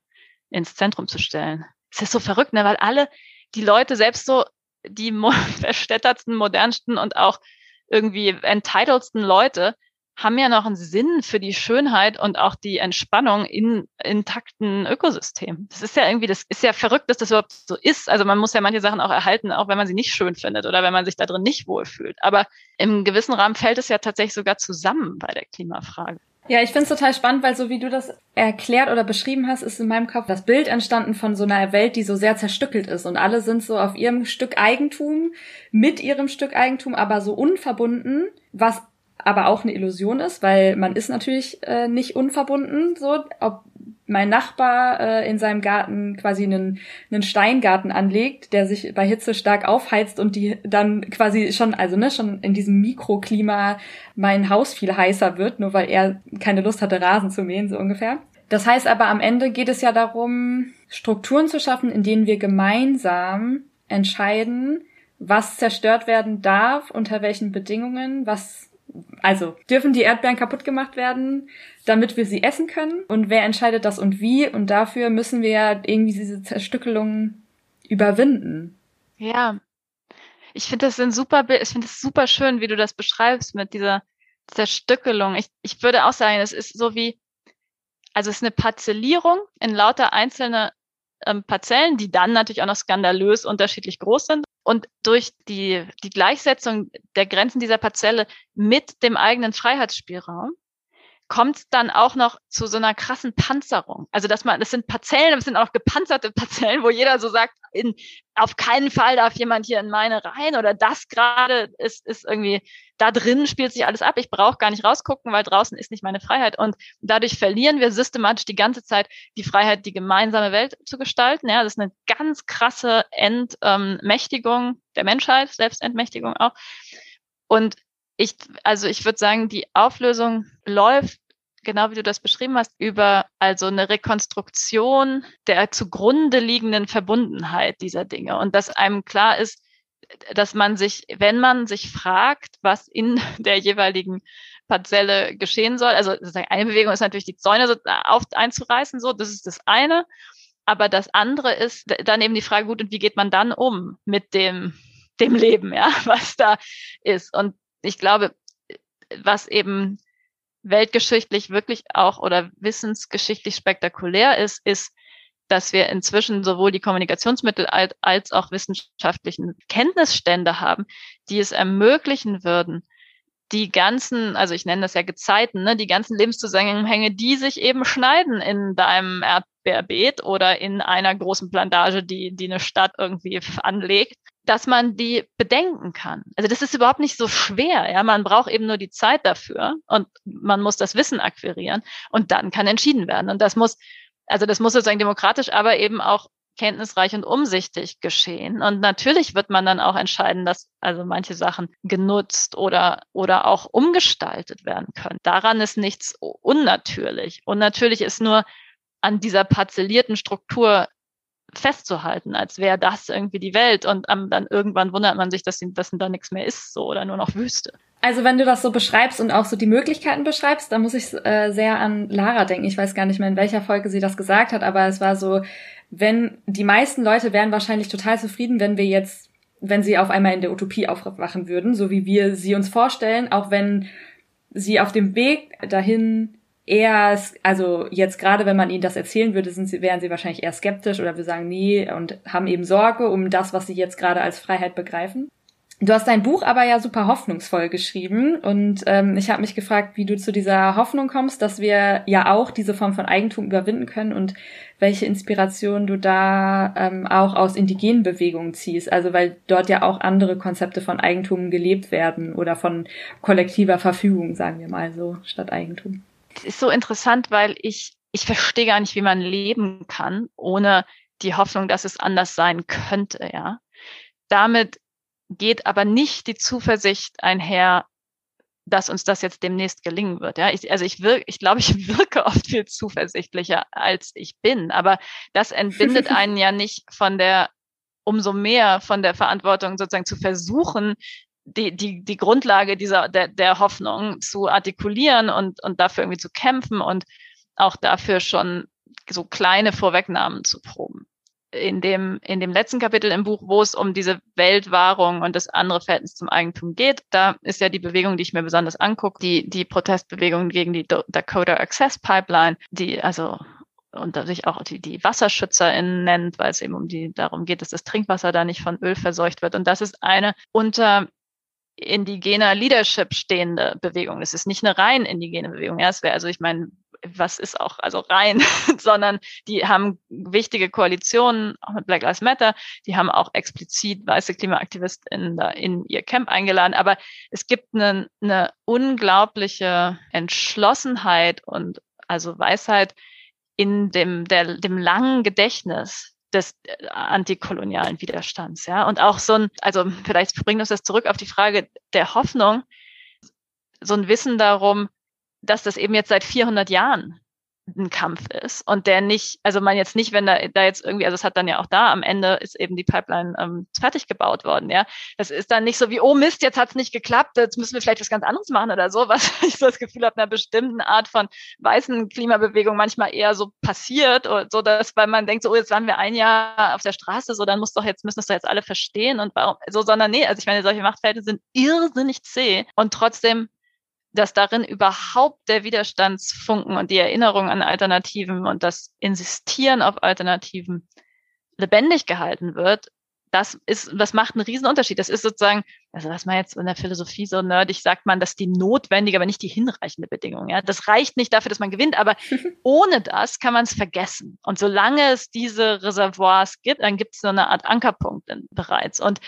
ins Zentrum zu stellen. Es ist so verrückt, ne? weil alle die Leute, selbst so die verstädtertsten, modernsten und auch irgendwie entitledsten Leute, haben ja noch einen Sinn für die Schönheit und auch die Entspannung in intakten Ökosystem. Das ist ja irgendwie, das ist ja verrückt, dass das überhaupt so ist. Also man muss ja manche Sachen auch erhalten, auch wenn man sie nicht schön findet oder wenn man sich da drin nicht wohlfühlt. Aber im gewissen Rahmen fällt es ja tatsächlich sogar zusammen bei der Klimafrage. Ja, ich finde es total spannend, weil so wie du das erklärt oder beschrieben hast, ist in meinem Kopf das Bild entstanden von so einer Welt, die so sehr zerstückelt ist. Und alle sind so auf ihrem Stück Eigentum, mit ihrem Stück Eigentum, aber so unverbunden, was aber auch eine Illusion ist, weil man ist natürlich äh, nicht unverbunden, so, ob mein Nachbar äh, in seinem Garten quasi einen, einen Steingarten anlegt, der sich bei Hitze stark aufheizt und die dann quasi schon, also ne, schon in diesem Mikroklima mein Haus viel heißer wird, nur weil er keine Lust hatte, Rasen zu mähen, so ungefähr. Das heißt aber am Ende geht es ja darum, Strukturen zu schaffen, in denen wir gemeinsam entscheiden, was zerstört werden darf, unter welchen Bedingungen, was also dürfen die Erdbeeren kaputt gemacht werden, damit wir sie essen können? Und wer entscheidet das und wie? Und dafür müssen wir ja irgendwie diese Zerstückelung überwinden. Ja. Ich finde das ein super. Ich finde es super schön, wie du das beschreibst mit dieser Zerstückelung. Ich, ich würde auch sagen, es ist so wie, also es ist eine Parzellierung in lauter einzelne ähm, Parzellen, die dann natürlich auch noch skandalös unterschiedlich groß sind. Und durch die, die Gleichsetzung der Grenzen dieser Parzelle mit dem eigenen Freiheitsspielraum kommt dann auch noch zu so einer krassen Panzerung. Also dass man, das sind Parzellen, das sind auch gepanzerte Parzellen, wo jeder so sagt, in, auf keinen Fall darf jemand hier in meine rein oder das gerade ist, ist irgendwie, da drin spielt sich alles ab. Ich brauche gar nicht rausgucken, weil draußen ist nicht meine Freiheit. Und dadurch verlieren wir systematisch die ganze Zeit die Freiheit, die gemeinsame Welt zu gestalten. Ja, das ist eine ganz krasse Entmächtigung der Menschheit, Selbstentmächtigung auch. Und ich, also ich würde sagen, die Auflösung läuft, genau wie du das beschrieben hast, über also eine Rekonstruktion der zugrunde liegenden Verbundenheit dieser Dinge und dass einem klar ist, dass man sich, wenn man sich fragt, was in der jeweiligen Parzelle geschehen soll, also eine Bewegung ist natürlich die Zäune so auf, einzureißen, so, das ist das eine. Aber das andere ist dann eben die Frage, gut, und wie geht man dann um mit dem, dem Leben, ja, was da ist? Und ich glaube, was eben weltgeschichtlich wirklich auch oder wissensgeschichtlich spektakulär ist, ist, dass wir inzwischen sowohl die Kommunikationsmittel als auch wissenschaftlichen Kenntnisstände haben, die es ermöglichen würden, die ganzen, also ich nenne das ja Gezeiten, ne, die ganzen Lebenszusammenhänge, die sich eben schneiden in deinem Erdbeerbeet oder in einer großen Plantage, die, die eine Stadt irgendwie anlegt, dass man die bedenken kann. Also das ist überhaupt nicht so schwer. Ja, man braucht eben nur die Zeit dafür und man muss das Wissen akquirieren und dann kann entschieden werden. Und das muss, also das muss sozusagen demokratisch, aber eben auch kenntnisreich und umsichtig geschehen. Und natürlich wird man dann auch entscheiden, dass also manche Sachen genutzt oder, oder auch umgestaltet werden können. Daran ist nichts unnatürlich. Und natürlich ist nur an dieser parzellierten Struktur festzuhalten, als wäre das irgendwie die Welt und um, dann irgendwann wundert man sich, dass, dass da nichts mehr ist, so oder nur noch Wüste. Also wenn du das so beschreibst und auch so die Möglichkeiten beschreibst, dann muss ich äh, sehr an Lara denken. Ich weiß gar nicht mehr, in welcher Folge sie das gesagt hat, aber es war so, wenn die meisten Leute wären wahrscheinlich total zufrieden, wenn wir jetzt, wenn sie auf einmal in der Utopie aufwachen würden, so wie wir sie uns vorstellen, auch wenn sie auf dem Weg dahin eher, also jetzt gerade wenn man ihnen das erzählen würde, sind sie, wären sie wahrscheinlich eher skeptisch oder wir sagen nee und haben eben Sorge um das, was sie jetzt gerade als Freiheit begreifen. Du hast dein Buch aber ja super hoffnungsvoll geschrieben und ähm, ich habe mich gefragt, wie du zu dieser Hoffnung kommst, dass wir ja auch diese Form von Eigentum überwinden können und welche Inspiration du da ähm, auch aus indigenen Bewegungen ziehst. Also weil dort ja auch andere Konzepte von Eigentum gelebt werden oder von kollektiver Verfügung, sagen wir mal so, statt Eigentum ist so interessant, weil ich, ich verstehe gar nicht, wie man leben kann, ohne die Hoffnung, dass es anders sein könnte, ja. Damit geht aber nicht die Zuversicht einher, dass uns das jetzt demnächst gelingen wird. Ja, ich, also ich wirke, ich glaube, ich wirke oft viel zuversichtlicher, als ich bin. Aber das entbindet einen ja nicht von der, umso mehr von der Verantwortung, sozusagen zu versuchen, die, die, die Grundlage dieser, der, der Hoffnung zu artikulieren und, und dafür irgendwie zu kämpfen und auch dafür schon so kleine Vorwegnahmen zu proben. in dem, in dem letzten Kapitel im Buch, wo es um diese Weltwahrung und das andere Verhältnis zum Eigentum geht, da ist ja die Bewegung, die ich mir besonders angucke, die, die Protestbewegung gegen die Dakota Access Pipeline, die also und sich auch die, die WasserschützerInnen nennt, weil es eben um die darum geht, dass das Trinkwasser da nicht von Öl verseucht wird. Und das ist eine unter indigener Leadership stehende Bewegung. Es ist nicht eine rein indigene Bewegung. Ja, es wäre, also ich meine, was ist auch also rein, sondern die haben wichtige Koalitionen, auch mit Black Lives Matter, die haben auch explizit weiße KlimaaktivistInnen da in ihr Camp eingeladen. Aber es gibt eine, eine unglaubliche Entschlossenheit und also Weisheit in dem, der, dem langen Gedächtnis des äh, antikolonialen Widerstands, ja. Und auch so ein, also vielleicht bringt uns das zurück auf die Frage der Hoffnung, so ein Wissen darum, dass das eben jetzt seit 400 Jahren ein Kampf ist und der nicht, also man jetzt nicht, wenn da, da jetzt irgendwie, also es hat dann ja auch da am Ende ist eben die Pipeline ähm, fertig gebaut worden, ja. Das ist dann nicht so wie, oh Mist, jetzt hat's nicht geklappt, jetzt müssen wir vielleicht was ganz anderes machen oder so, was ich so das Gefühl habe, einer bestimmten Art von weißen Klimabewegung manchmal eher so passiert, oder so dass, weil man denkt, so, oh, jetzt waren wir ein Jahr auf der Straße, so dann muss doch jetzt, müssen es doch jetzt alle verstehen und warum, so, sondern nee, also ich meine, solche Machtverhältnisse sind irrsinnig zäh und trotzdem dass darin überhaupt der Widerstandsfunken und die Erinnerung an Alternativen und das Insistieren auf Alternativen lebendig gehalten wird, das ist, das macht einen riesen Unterschied. Das ist sozusagen, also was man jetzt in der Philosophie so nerdig sagt man, dass die notwendige, aber nicht die hinreichende Bedingung. Ja, das reicht nicht dafür, dass man gewinnt, aber ohne das kann man es vergessen. Und solange es diese Reservoirs gibt, dann gibt es so eine Art Ankerpunkt bereits. Und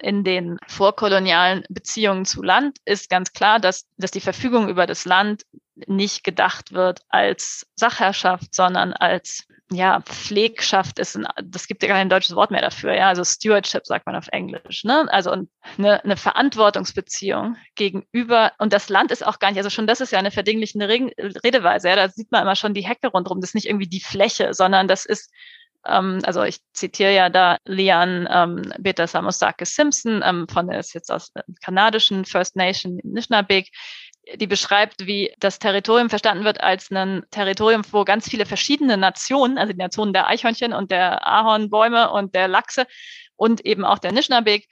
in den vorkolonialen Beziehungen zu Land ist ganz klar, dass, dass die Verfügung über das Land nicht gedacht wird als Sachherrschaft, sondern als ja, Pflegschaft ist ein, das gibt ja kein deutsches Wort mehr dafür, ja, also Stewardship sagt man auf Englisch, ne? Also eine, eine Verantwortungsbeziehung gegenüber, und das Land ist auch gar nicht, also schon das ist ja eine verdinglichende Redeweise, ja, da sieht man immer schon die Hecke rundherum, das ist nicht irgendwie die Fläche, sondern das ist ähm, also ich zitiere ja da Lian ähm, Beta Samosake Simpson ähm, von der ist jetzt aus der kanadischen First Nation Nishnabeg, die beschreibt, wie das Territorium verstanden wird als ein Territorium, wo ganz viele verschiedene Nationen, also die Nationen der Eichhörnchen und der Ahornbäume und der Lachse und eben auch der Nishnabeg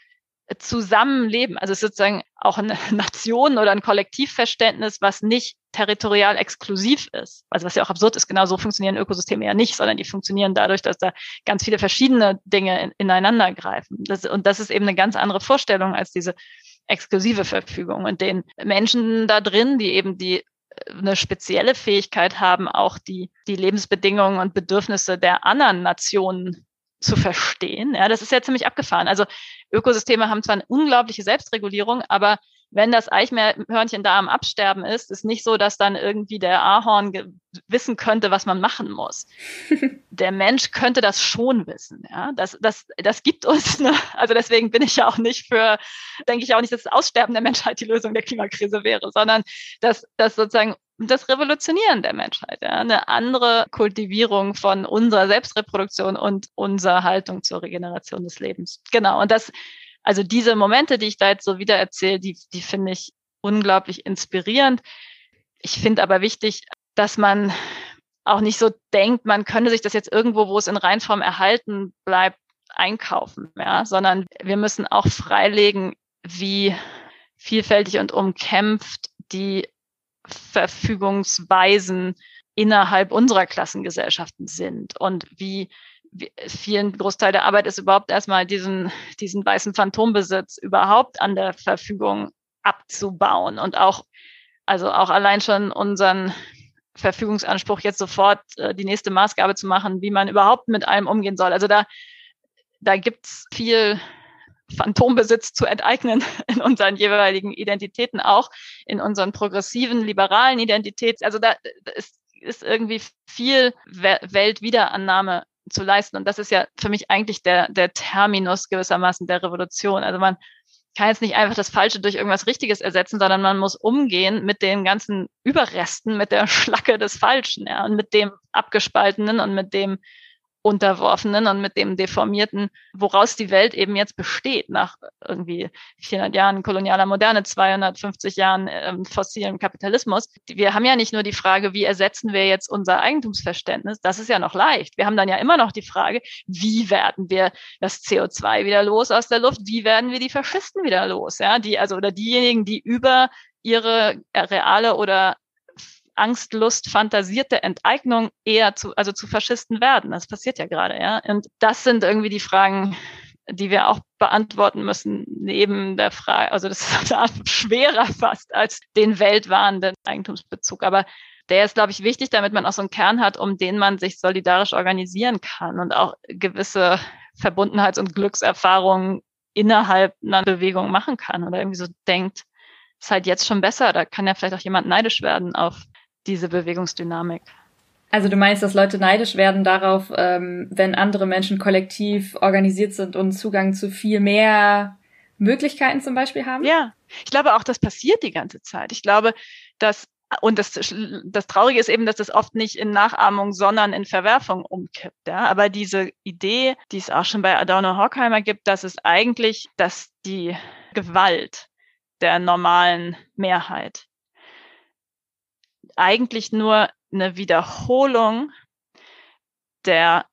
zusammenleben. Also es ist sozusagen auch eine Nation oder ein Kollektivverständnis, was nicht territorial exklusiv ist. Also was ja auch absurd ist, genau so funktionieren Ökosysteme ja nicht, sondern die funktionieren dadurch, dass da ganz viele verschiedene Dinge in, ineinander greifen. Das, und das ist eben eine ganz andere Vorstellung als diese exklusive Verfügung. Und den Menschen da drin, die eben die äh, eine spezielle Fähigkeit haben, auch die, die Lebensbedingungen und Bedürfnisse der anderen Nationen zu verstehen. Ja, das ist ja ziemlich abgefahren. Also Ökosysteme haben zwar eine unglaubliche Selbstregulierung, aber wenn das Eichhörnchen da am Absterben ist, ist nicht so, dass dann irgendwie der Ahorn wissen könnte, was man machen muss. der Mensch könnte das schon wissen. Ja, das, das, das gibt uns. Ne? Also deswegen bin ich ja auch nicht für, denke ich auch nicht, dass das Aussterben der Menschheit die Lösung der Klimakrise wäre, sondern dass, dass sozusagen das Revolutionieren der Menschheit, ja, eine andere Kultivierung von unserer Selbstreproduktion und unserer Haltung zur Regeneration des Lebens. Genau. Und das also diese Momente, die ich da jetzt so wieder erzähle, die, die finde ich unglaublich inspirierend. Ich finde aber wichtig, dass man auch nicht so denkt, man könne sich das jetzt irgendwo, wo es in Reinform erhalten bleibt, einkaufen, ja, sondern wir müssen auch freilegen, wie vielfältig und umkämpft die Verfügungsweisen innerhalb unserer Klassengesellschaften sind und wie vielen Großteil der Arbeit ist überhaupt erstmal diesen, diesen weißen Phantombesitz überhaupt an der Verfügung abzubauen und auch, also auch allein schon unseren Verfügungsanspruch jetzt sofort äh, die nächste Maßgabe zu machen, wie man überhaupt mit allem umgehen soll. Also da, da gibt's viel Phantombesitz zu enteignen in unseren jeweiligen Identitäten, auch in unseren progressiven, liberalen Identitäten. Also da ist, ist irgendwie viel Weltwiederannahme zu leisten. Und das ist ja für mich eigentlich der, der Terminus gewissermaßen der Revolution. Also man kann jetzt nicht einfach das Falsche durch irgendwas Richtiges ersetzen, sondern man muss umgehen mit den ganzen Überresten, mit der Schlacke des Falschen, ja, und mit dem Abgespaltenen und mit dem Unterworfenen und mit dem Deformierten, woraus die Welt eben jetzt besteht, nach irgendwie 400 Jahren kolonialer Moderne, 250 Jahren ähm, fossilen Kapitalismus. Wir haben ja nicht nur die Frage, wie ersetzen wir jetzt unser Eigentumsverständnis, das ist ja noch leicht. Wir haben dann ja immer noch die Frage, wie werden wir das CO2 wieder los aus der Luft, wie werden wir die Faschisten wieder los, ja, die, also, oder diejenigen, die über ihre reale oder Angstlust, fantasierte Enteignung eher zu, also zu Faschisten werden. Das passiert ja gerade, ja. Und das sind irgendwie die Fragen, die wir auch beantworten müssen, neben der Frage, also das ist schwerer fast als den weltwahrenden Eigentumsbezug. Aber der ist, glaube ich, wichtig, damit man auch so einen Kern hat, um den man sich solidarisch organisieren kann und auch gewisse Verbundenheits- und Glückserfahrungen innerhalb einer Bewegung machen kann oder irgendwie so denkt, ist halt jetzt schon besser, da kann ja vielleicht auch jemand neidisch werden auf diese Bewegungsdynamik. Also du meinst, dass Leute neidisch werden darauf, ähm, wenn andere Menschen kollektiv organisiert sind und Zugang zu viel mehr Möglichkeiten zum Beispiel haben? Ja, ich glaube auch, das passiert die ganze Zeit. Ich glaube, dass und das, das Traurige ist eben, dass das oft nicht in Nachahmung, sondern in Verwerfung umkippt. Ja? Aber diese Idee, die es auch schon bei Adorno Horkheimer gibt, dass es eigentlich, dass die Gewalt der normalen Mehrheit eigentlich nur eine Wiederholung der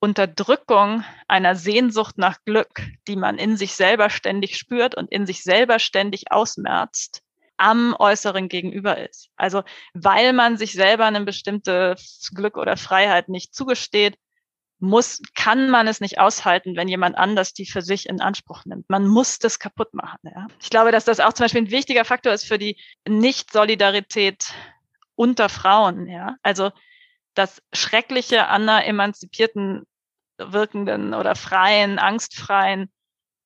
Unterdrückung einer Sehnsucht nach Glück, die man in sich selber ständig spürt und in sich selber ständig ausmerzt, am Äußeren gegenüber ist. Also weil man sich selber ein bestimmtes Glück oder Freiheit nicht zugesteht, muss, kann man es nicht aushalten, wenn jemand anders die für sich in Anspruch nimmt. Man muss das kaputt machen. Ja. Ich glaube, dass das auch zum Beispiel ein wichtiger Faktor ist für die Nicht-Solidarität unter Frauen, ja. Also das Schreckliche an einer emanzipierten, wirkenden oder freien, angstfreien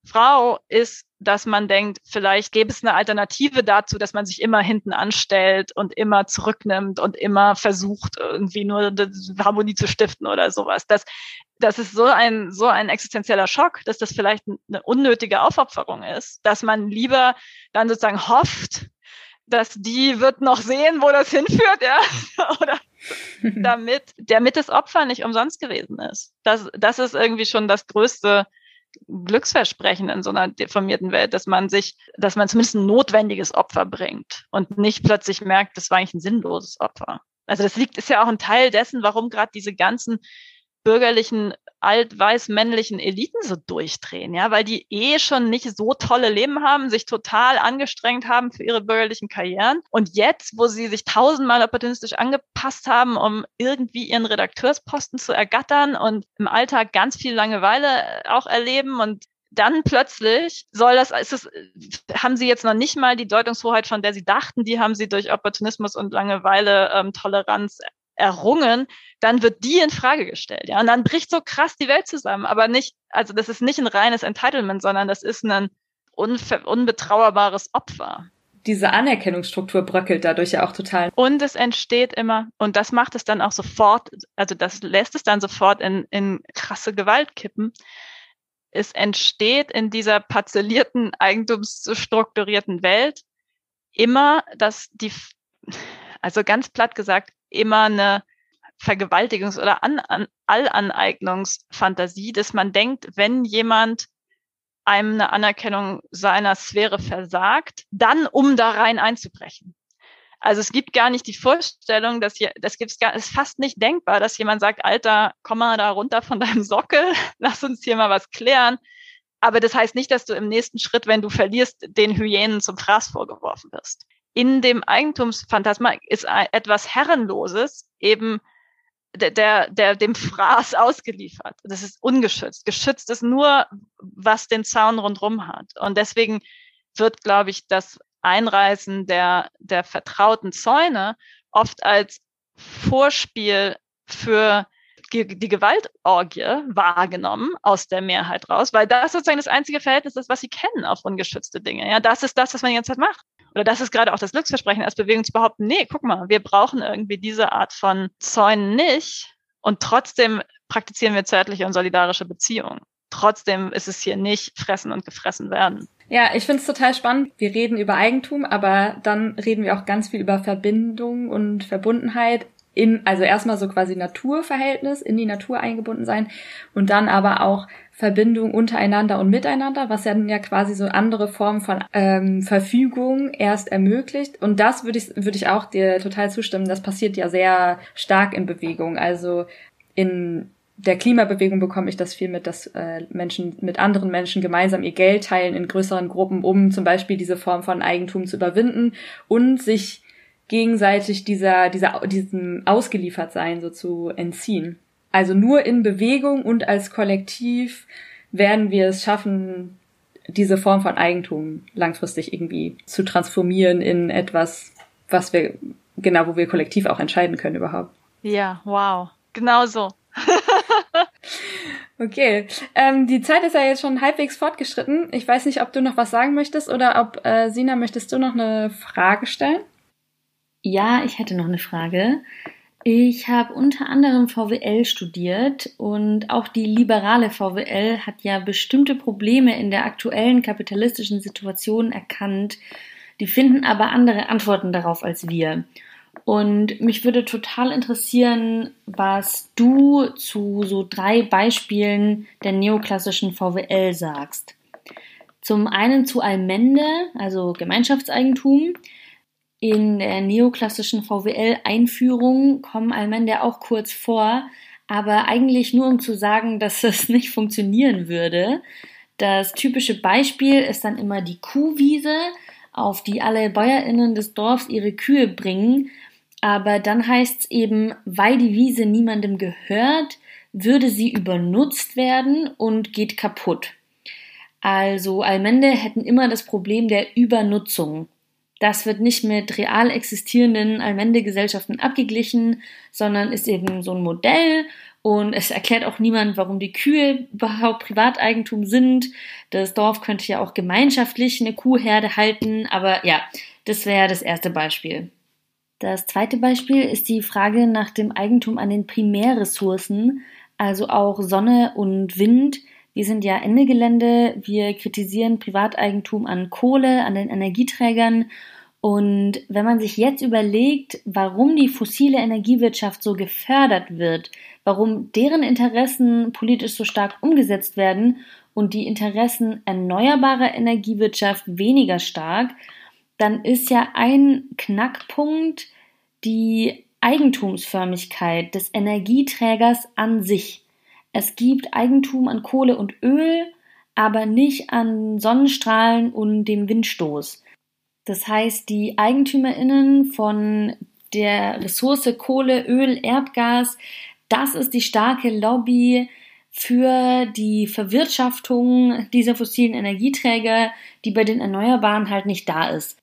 Frau ist, dass man denkt, vielleicht gäbe es eine Alternative dazu, dass man sich immer hinten anstellt und immer zurücknimmt und immer versucht, irgendwie nur Harmonie zu stiften oder sowas. Das, das ist so ein, so ein existenzieller Schock, dass das vielleicht eine unnötige Aufopferung ist, dass man lieber dann sozusagen hofft, dass die wird noch sehen, wo das hinführt, ja, oder damit, damit das Opfer nicht umsonst gewesen ist. Das, das ist irgendwie schon das größte Glücksversprechen in so einer deformierten Welt, dass man sich, dass man zumindest ein notwendiges Opfer bringt und nicht plötzlich merkt, das war eigentlich ein sinnloses Opfer. Also das liegt, ist ja auch ein Teil dessen, warum gerade diese ganzen bürgerlichen alt-weiß-männlichen Eliten so durchdrehen, ja, weil die eh schon nicht so tolle Leben haben, sich total angestrengt haben für ihre bürgerlichen Karrieren. Und jetzt, wo sie sich tausendmal opportunistisch angepasst haben, um irgendwie ihren Redakteursposten zu ergattern und im Alltag ganz viel Langeweile auch erleben und dann plötzlich soll das, ist es, haben sie jetzt noch nicht mal die Deutungshoheit, von der sie dachten, die haben sie durch Opportunismus und Langeweile, ähm, Toleranz errungen, dann wird die in Frage gestellt. Ja, und dann bricht so krass die Welt zusammen. Aber nicht, also das ist nicht ein reines Entitlement, sondern das ist ein unbetrauerbares Opfer. Diese Anerkennungsstruktur bröckelt dadurch ja auch total. Und es entsteht immer, und das macht es dann auch sofort, also das lässt es dann sofort in, in krasse Gewalt kippen. Es entsteht in dieser parzellierten, eigentumsstrukturierten Welt immer, dass die, also ganz platt gesagt, immer eine Vergewaltigungs- oder An An Allaneignungsfantasie, dass man denkt, wenn jemand einem eine Anerkennung seiner Sphäre versagt, dann um da rein einzubrechen. Also es gibt gar nicht die Vorstellung, dass hier, das gibt's gar, ist fast nicht denkbar, dass jemand sagt, Alter, komm mal da runter von deinem Sockel, lass uns hier mal was klären. Aber das heißt nicht, dass du im nächsten Schritt, wenn du verlierst, den Hyänen zum Fraß vorgeworfen wirst in dem Eigentumsphantasma ist etwas Herrenloses eben der, der, der dem Fraß ausgeliefert. Das ist ungeschützt. Geschützt ist nur, was den Zaun rundrum hat. Und deswegen wird, glaube ich, das Einreißen der, der vertrauten Zäune oft als Vorspiel für die Gewaltorgie wahrgenommen aus der Mehrheit raus, weil das sozusagen das einzige Verhältnis ist, was sie kennen auf ungeschützte Dinge. Ja, das ist das, was man die ganze Zeit macht. Oder das ist gerade auch das Glücksversprechen als Bewegung zu behaupten, nee, guck mal, wir brauchen irgendwie diese Art von Zäunen nicht und trotzdem praktizieren wir zärtliche und solidarische Beziehungen. Trotzdem ist es hier nicht fressen und gefressen werden. Ja, ich finde es total spannend. Wir reden über Eigentum, aber dann reden wir auch ganz viel über Verbindung und Verbundenheit in, also erstmal so quasi Naturverhältnis, in die Natur eingebunden sein und dann aber auch Verbindung untereinander und miteinander, was ja dann ja quasi so andere Formen von ähm, Verfügung erst ermöglicht. Und das würde ich, würde ich auch dir total zustimmen. Das passiert ja sehr stark in Bewegung. Also in der Klimabewegung bekomme ich das viel mit, dass äh, Menschen mit anderen Menschen gemeinsam ihr Geld teilen in größeren Gruppen, um zum Beispiel diese Form von Eigentum zu überwinden und sich gegenseitig dieser, dieser, diesem Ausgeliefertsein so zu entziehen. Also nur in Bewegung und als Kollektiv werden wir es schaffen, diese Form von Eigentum langfristig irgendwie zu transformieren in etwas, was wir, genau, wo wir kollektiv auch entscheiden können überhaupt. Ja, wow. Genau so. okay. Ähm, die Zeit ist ja jetzt schon halbwegs fortgeschritten. Ich weiß nicht, ob du noch was sagen möchtest oder ob, äh, Sina, möchtest du noch eine Frage stellen? Ja, ich hätte noch eine Frage. Ich habe unter anderem VWL studiert und auch die liberale VWL hat ja bestimmte Probleme in der aktuellen kapitalistischen Situation erkannt. Die finden aber andere Antworten darauf als wir. Und mich würde total interessieren, was du zu so drei Beispielen der neoklassischen VWL sagst. Zum einen zu Allmende, also Gemeinschaftseigentum. In der neoklassischen VWL-Einführung kommen Allmende auch kurz vor, aber eigentlich nur um zu sagen, dass es nicht funktionieren würde. Das typische Beispiel ist dann immer die Kuhwiese, auf die alle BäuerInnen des Dorfs ihre Kühe bringen. Aber dann heißt es eben, weil die Wiese niemandem gehört, würde sie übernutzt werden und geht kaputt. Also Allmende hätten immer das Problem der Übernutzung. Das wird nicht mit real existierenden Allmende-Gesellschaften abgeglichen, sondern ist eben so ein Modell und es erklärt auch niemand, warum die Kühe überhaupt Privateigentum sind. Das Dorf könnte ja auch gemeinschaftlich eine Kuhherde halten, aber ja, das wäre das erste Beispiel. Das zweite Beispiel ist die Frage nach dem Eigentum an den Primärressourcen, also auch Sonne und Wind. Wir sind ja Ende Gelände. Wir kritisieren Privateigentum an Kohle, an den Energieträgern und wenn man sich jetzt überlegt, warum die fossile Energiewirtschaft so gefördert wird, warum deren Interessen politisch so stark umgesetzt werden und die Interessen erneuerbarer Energiewirtschaft weniger stark, dann ist ja ein Knackpunkt die Eigentumsförmigkeit des Energieträgers an sich. Es gibt Eigentum an Kohle und Öl, aber nicht an Sonnenstrahlen und dem Windstoß. Das heißt, die EigentümerInnen von der Ressource Kohle, Öl, Erdgas, das ist die starke Lobby für die Verwirtschaftung dieser fossilen Energieträger, die bei den Erneuerbaren halt nicht da ist.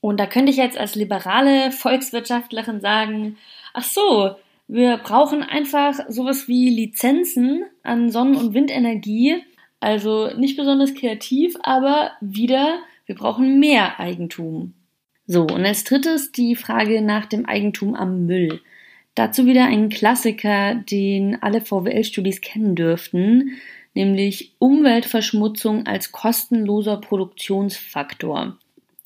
Und da könnte ich jetzt als liberale Volkswirtschaftlerin sagen, ach so, wir brauchen einfach sowas wie Lizenzen an Sonnen- und Windenergie. Also nicht besonders kreativ, aber wieder wir brauchen mehr Eigentum. So, und als drittes die Frage nach dem Eigentum am Müll. Dazu wieder ein Klassiker, den alle VWL-Studis kennen dürften, nämlich Umweltverschmutzung als kostenloser Produktionsfaktor.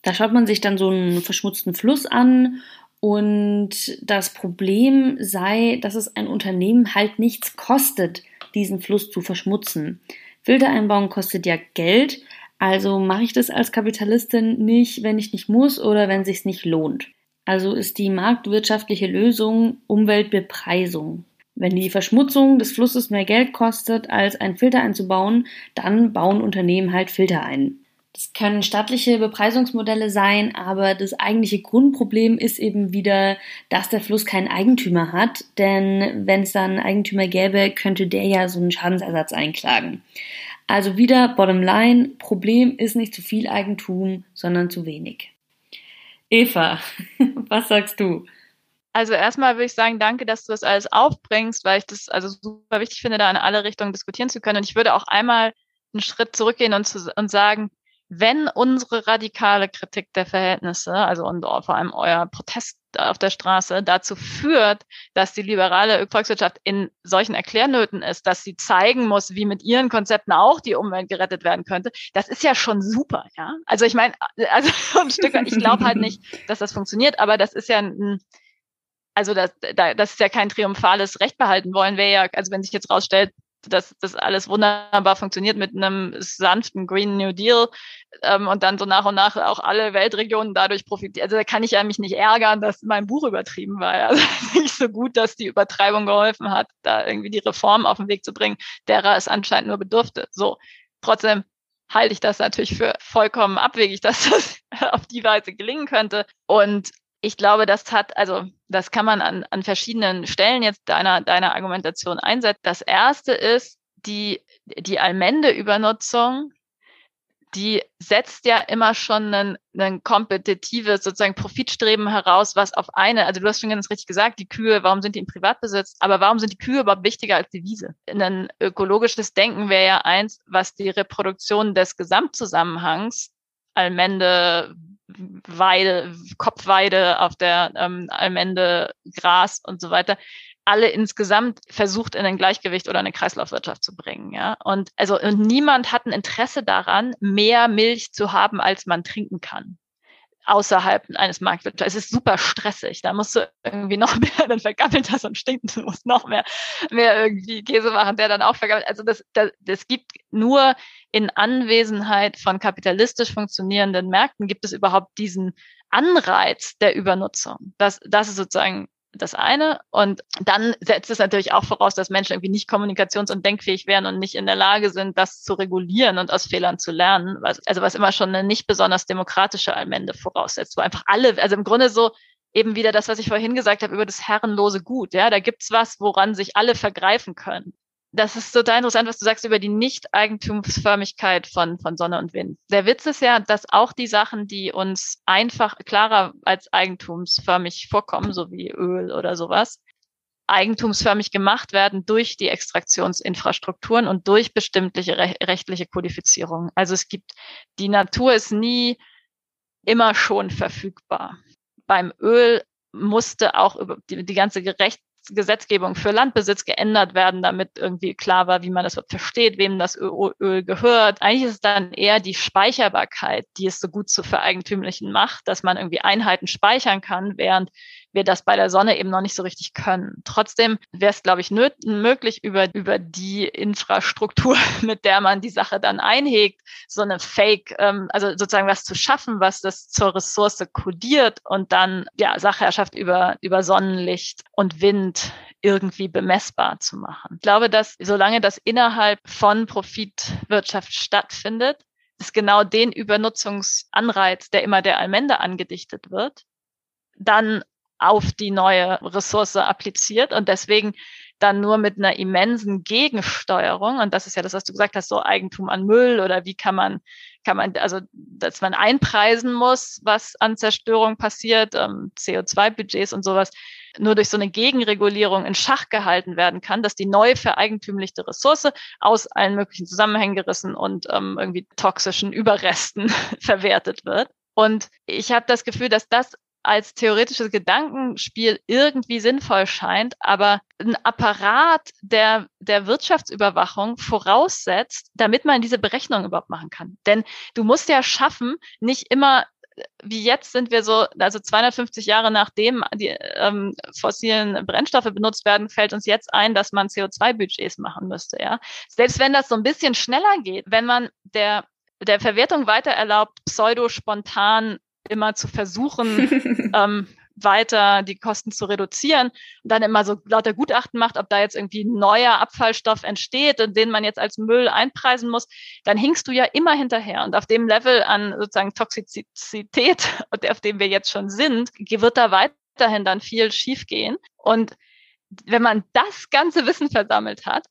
Da schaut man sich dann so einen verschmutzten Fluss an und das Problem sei, dass es ein Unternehmen halt nichts kostet, diesen Fluss zu verschmutzen. Filter einbauen kostet ja Geld, also mache ich das als Kapitalistin nicht, wenn ich nicht muss oder wenn sich's nicht lohnt. Also ist die marktwirtschaftliche Lösung Umweltbepreisung. Wenn die Verschmutzung des Flusses mehr Geld kostet, als einen Filter einzubauen, dann bauen Unternehmen halt Filter ein. Das können staatliche Bepreisungsmodelle sein, aber das eigentliche Grundproblem ist eben wieder, dass der Fluss keinen Eigentümer hat, denn wenn es dann einen Eigentümer gäbe, könnte der ja so einen Schadensersatz einklagen. Also wieder bottom line, Problem ist nicht zu viel Eigentum, sondern zu wenig. Eva, was sagst du? Also erstmal würde ich sagen, danke, dass du das alles aufbringst, weil ich das also super wichtig finde, da in alle Richtungen diskutieren zu können. Und ich würde auch einmal einen Schritt zurückgehen und, zu, und sagen, wenn unsere radikale Kritik der Verhältnisse, also und vor allem euer Protest auf der Straße, dazu führt, dass die liberale Volkswirtschaft in solchen Erklärnöten ist, dass sie zeigen muss, wie mit ihren Konzepten auch die Umwelt gerettet werden könnte, das ist ja schon super, ja. Also ich meine, also ein Stück, ich glaube halt nicht, dass das funktioniert, aber das ist ja ein, also das, das ist ja kein triumphales Recht behalten wollen, wäre ja, also wenn sich jetzt rausstellt, dass das alles wunderbar funktioniert mit einem sanften Green New Deal ähm, und dann so nach und nach auch alle Weltregionen dadurch profitieren. Also da kann ich ja mich nicht ärgern, dass mein Buch übertrieben war. Also nicht so gut, dass die Übertreibung geholfen hat, da irgendwie die Reform auf den Weg zu bringen, derer es anscheinend nur bedurfte. So, trotzdem halte ich das natürlich für vollkommen abwegig, dass das auf die Weise gelingen könnte. Und ich glaube, das hat, also das kann man an, an verschiedenen Stellen jetzt deiner, deiner Argumentation einsetzen. Das erste ist, die, die Allmende-Übernutzung, die setzt ja immer schon ein, ein kompetitives sozusagen Profitstreben heraus, was auf eine, also du hast schon ganz richtig gesagt, die Kühe, warum sind die im Privatbesitz, aber warum sind die Kühe überhaupt wichtiger als die Wiese? Ein ökologisches Denken wäre ja eins, was die Reproduktion des Gesamtzusammenhangs, Allmende, Weide, Kopfweide auf der ähm, Allmende, Gras und so weiter, alle insgesamt versucht in ein Gleichgewicht oder eine Kreislaufwirtschaft zu bringen, ja. Und also und niemand hat ein Interesse daran, mehr Milch zu haben, als man trinken kann außerhalb eines Marktwirtschafts. Es ist super stressig. Da musst du irgendwie noch mehr, dann vergammelt das und stinkt. Du musst noch mehr, mehr irgendwie Käse machen, der dann auch vergammelt. Also das, das, das gibt nur in Anwesenheit von kapitalistisch funktionierenden Märkten gibt es überhaupt diesen Anreiz der Übernutzung. Das, das ist sozusagen das eine. Und dann setzt es natürlich auch voraus, dass Menschen irgendwie nicht kommunikations- und denkfähig wären und nicht in der Lage sind, das zu regulieren und aus Fehlern zu lernen. Was, also was immer schon eine nicht besonders demokratische Allmende voraussetzt, wo einfach alle, also im Grunde so eben wieder das, was ich vorhin gesagt habe über das herrenlose Gut. Ja, da gibt's was, woran sich alle vergreifen können das ist total interessant, was du sagst über die Nicht-Eigentumsförmigkeit von, von Sonne und Wind. Der Witz ist ja, dass auch die Sachen, die uns einfach klarer als eigentumsförmig vorkommen, so wie Öl oder sowas, eigentumsförmig gemacht werden durch die Extraktionsinfrastrukturen und durch bestimmte rechtliche Kodifizierung. Also es gibt, die Natur ist nie immer schon verfügbar. Beim Öl musste auch über die, die ganze Gerecht, Gesetzgebung für Landbesitz geändert werden, damit irgendwie klar war, wie man das versteht, wem das Öl gehört. Eigentlich ist es dann eher die Speicherbarkeit, die es so gut zu Vereigentümlichen macht, dass man irgendwie Einheiten speichern kann, während wir das bei der Sonne eben noch nicht so richtig können. Trotzdem wäre es, glaube ich, möglich, über, über die Infrastruktur, mit der man die Sache dann einhegt, so eine Fake, ähm, also sozusagen was zu schaffen, was das zur Ressource kodiert und dann ja Sachherrschaft über, über Sonnenlicht und Wind irgendwie bemessbar zu machen. Ich glaube, dass solange das innerhalb von Profitwirtschaft stattfindet, ist genau den Übernutzungsanreiz, der immer der Allmende angedichtet wird, dann auf die neue Ressource appliziert und deswegen dann nur mit einer immensen Gegensteuerung, und das ist ja das, was du gesagt hast, so Eigentum an Müll oder wie kann man, kann man, also dass man einpreisen muss, was an Zerstörung passiert, ähm, CO2-Budgets und sowas, nur durch so eine Gegenregulierung in Schach gehalten werden kann, dass die neu vereigentümlichte Ressource aus allen möglichen Zusammenhängen gerissen und ähm, irgendwie toxischen Überresten verwertet wird. Und ich habe das Gefühl, dass das als theoretisches Gedankenspiel irgendwie sinnvoll scheint, aber ein Apparat der, der Wirtschaftsüberwachung voraussetzt, damit man diese Berechnung überhaupt machen kann. Denn du musst ja schaffen, nicht immer wie jetzt sind wir so, also 250 Jahre nachdem die ähm, fossilen Brennstoffe benutzt werden, fällt uns jetzt ein, dass man CO2-Budgets machen müsste. Ja, selbst wenn das so ein bisschen schneller geht, wenn man der der Verwertung weiter erlaubt, pseudo-spontan immer zu versuchen, ähm, weiter die Kosten zu reduzieren und dann immer so lauter Gutachten macht, ob da jetzt irgendwie neuer Abfallstoff entsteht, den man jetzt als Müll einpreisen muss, dann hinkst du ja immer hinterher. Und auf dem Level an sozusagen Toxizität, auf dem wir jetzt schon sind, wird da weiterhin dann viel schiefgehen. Und wenn man das ganze Wissen versammelt hat,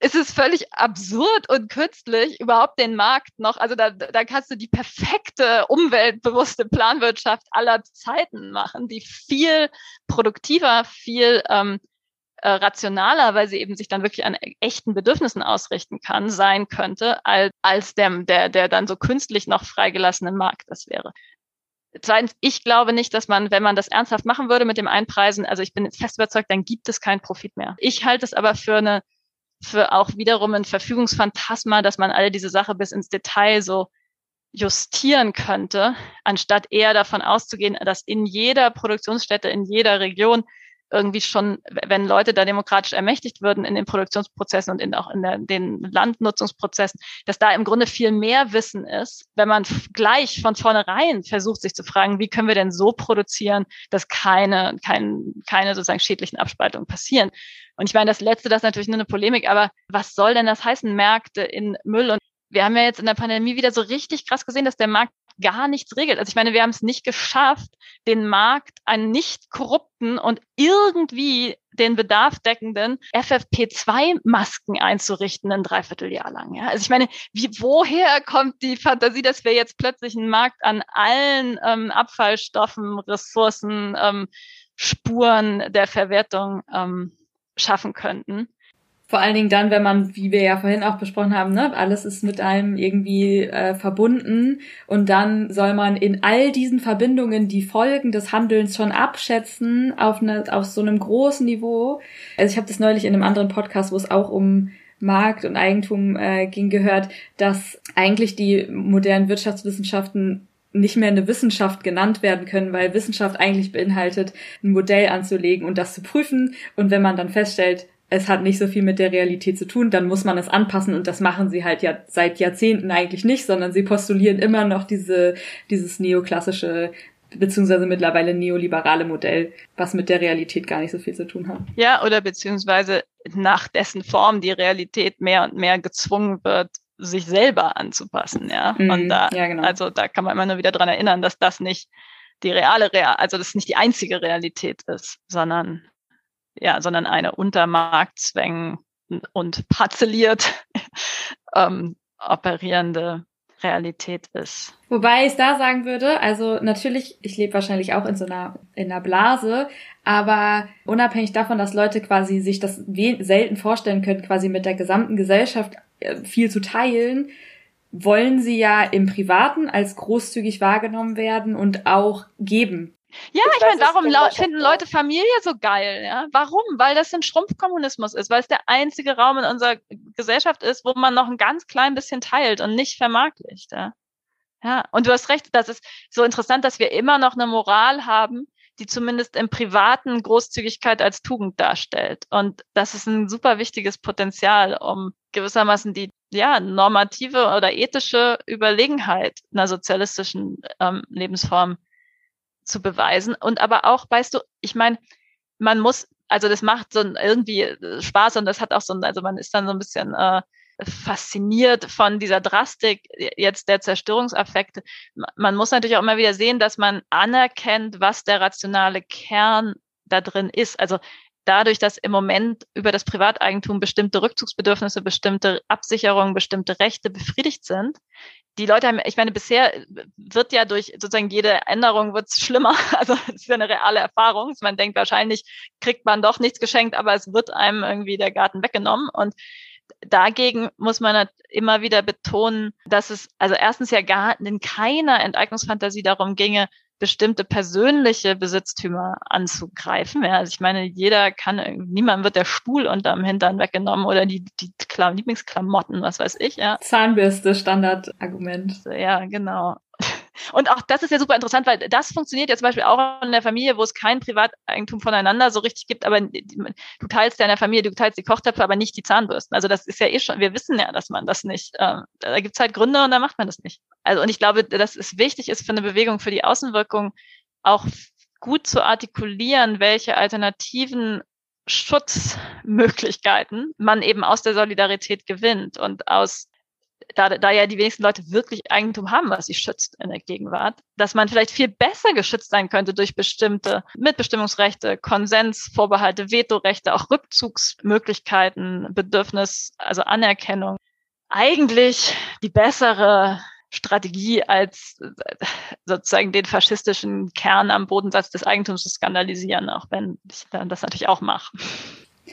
ist es völlig absurd und künstlich, überhaupt den Markt noch, also da, da kannst du die perfekte umweltbewusste Planwirtschaft aller Zeiten machen, die viel produktiver, viel ähm, äh, rationaler, weil sie eben sich dann wirklich an echten Bedürfnissen ausrichten kann, sein könnte, als, als der, der, der dann so künstlich noch freigelassene Markt das wäre. Zweitens, ich glaube nicht, dass man, wenn man das ernsthaft machen würde mit dem Einpreisen, also ich bin fest überzeugt, dann gibt es keinen Profit mehr. Ich halte es aber für eine für auch wiederum ein Verfügungsphantasma, dass man alle diese Sache bis ins Detail so justieren könnte, anstatt eher davon auszugehen, dass in jeder Produktionsstätte, in jeder Region irgendwie schon, wenn Leute da demokratisch ermächtigt würden in den Produktionsprozessen und in, auch in der, den Landnutzungsprozessen, dass da im Grunde viel mehr Wissen ist, wenn man gleich von vornherein versucht, sich zu fragen, wie können wir denn so produzieren, dass keine, kein, keine sozusagen schädlichen Abspaltungen passieren. Und ich meine, das Letzte, das ist natürlich nur eine Polemik, aber was soll denn das heißen, Märkte in Müll und wir haben ja jetzt in der Pandemie wieder so richtig krass gesehen, dass der Markt gar nichts regelt. Also ich meine, wir haben es nicht geschafft, den Markt einen nicht korrupten und irgendwie den Bedarf deckenden FFP2-Masken einzurichten ein Dreivierteljahr lang. Ja? Also ich meine, wie, woher kommt die Fantasie, dass wir jetzt plötzlich einen Markt an allen ähm, Abfallstoffen, Ressourcen, ähm, Spuren der Verwertung ähm, schaffen könnten? Vor allen Dingen dann, wenn man, wie wir ja vorhin auch besprochen haben, ne, alles ist mit einem irgendwie äh, verbunden und dann soll man in all diesen Verbindungen die Folgen des Handelns schon abschätzen auf, eine, auf so einem großen Niveau. Also ich habe das neulich in einem anderen Podcast, wo es auch um Markt und Eigentum äh, ging, gehört, dass eigentlich die modernen Wirtschaftswissenschaften nicht mehr eine Wissenschaft genannt werden können, weil Wissenschaft eigentlich beinhaltet, ein Modell anzulegen und das zu prüfen. Und wenn man dann feststellt, es hat nicht so viel mit der Realität zu tun, dann muss man es anpassen und das machen sie halt ja seit Jahrzehnten eigentlich nicht, sondern sie postulieren immer noch diese, dieses neoklassische beziehungsweise mittlerweile neoliberale Modell, was mit der Realität gar nicht so viel zu tun hat. Ja, oder beziehungsweise nach dessen Form die Realität mehr und mehr gezwungen wird, sich selber anzupassen, ja. Mm, und da, ja, genau. also da kann man immer nur wieder dran erinnern, dass das nicht die reale, Real also das nicht die einzige Realität ist, sondern ja, sondern eine unter Marktzwängen und parzelliert ähm, operierende Realität ist. Wobei ich da sagen würde, also natürlich, ich lebe wahrscheinlich auch in so einer, in einer Blase, aber unabhängig davon, dass Leute quasi sich das selten vorstellen können, quasi mit der gesamten Gesellschaft viel zu teilen, wollen sie ja im Privaten als großzügig wahrgenommen werden und auch geben. Ja, ich, ich meine, warum genau finden Leute Familie so geil? Ja? Warum? Weil das ein Schrumpfkommunismus ist, weil es der einzige Raum in unserer Gesellschaft ist, wo man noch ein ganz klein bisschen teilt und nicht vermarktlicht. Ja? ja, und du hast recht, das ist so interessant, dass wir immer noch eine Moral haben, die zumindest im Privaten Großzügigkeit als Tugend darstellt. Und das ist ein super wichtiges Potenzial, um gewissermaßen die ja, normative oder ethische Überlegenheit einer sozialistischen ähm, Lebensform zu beweisen. Und aber auch, weißt du, ich meine, man muss, also das macht so irgendwie äh, Spaß und das hat auch so ein, also man ist dann so ein bisschen äh, fasziniert von dieser Drastik jetzt der Zerstörungseffekte. Man muss natürlich auch immer wieder sehen, dass man anerkennt, was der rationale Kern da drin ist. Also dadurch, dass im Moment über das Privateigentum bestimmte Rückzugsbedürfnisse, bestimmte Absicherungen, bestimmte Rechte befriedigt sind, die Leute haben, ich meine, bisher wird ja durch sozusagen jede Änderung wird's schlimmer. Also es ist ja eine reale Erfahrung. Man denkt, wahrscheinlich kriegt man doch nichts geschenkt, aber es wird einem irgendwie der Garten weggenommen. Und dagegen muss man halt immer wieder betonen, dass es also erstens ja gar in keiner Enteignungsfantasie darum ginge, bestimmte persönliche Besitztümer anzugreifen. Ja, also ich meine, jeder kann, niemand wird der Stuhl unterm Hintern weggenommen oder die, die Lieblingsklamotten, was weiß ich. Ja. Zahnbürste, Standardargument. Ja, genau. Und auch das ist ja super interessant, weil das funktioniert ja zum Beispiel auch in der Familie, wo es kein Privateigentum voneinander so richtig gibt, aber du teilst ja in der Familie, du teilst die Kochtöpfe, aber nicht die Zahnbürsten. Also das ist ja eh schon, wir wissen ja, dass man das nicht, äh, da gibt es halt Gründe und da macht man das nicht. Also und ich glaube, dass es wichtig ist für eine Bewegung, für die Außenwirkung auch gut zu artikulieren, welche alternativen Schutzmöglichkeiten man eben aus der Solidarität gewinnt und aus da, da ja die wenigsten Leute wirklich Eigentum haben, was sie schützt in der Gegenwart, dass man vielleicht viel besser geschützt sein könnte durch bestimmte Mitbestimmungsrechte, Konsensvorbehalte, Vetorechte, auch Rückzugsmöglichkeiten, Bedürfnis, also Anerkennung. Eigentlich die bessere Strategie als sozusagen den faschistischen Kern am Bodensatz des Eigentums zu skandalisieren, auch wenn ich dann das natürlich auch mache.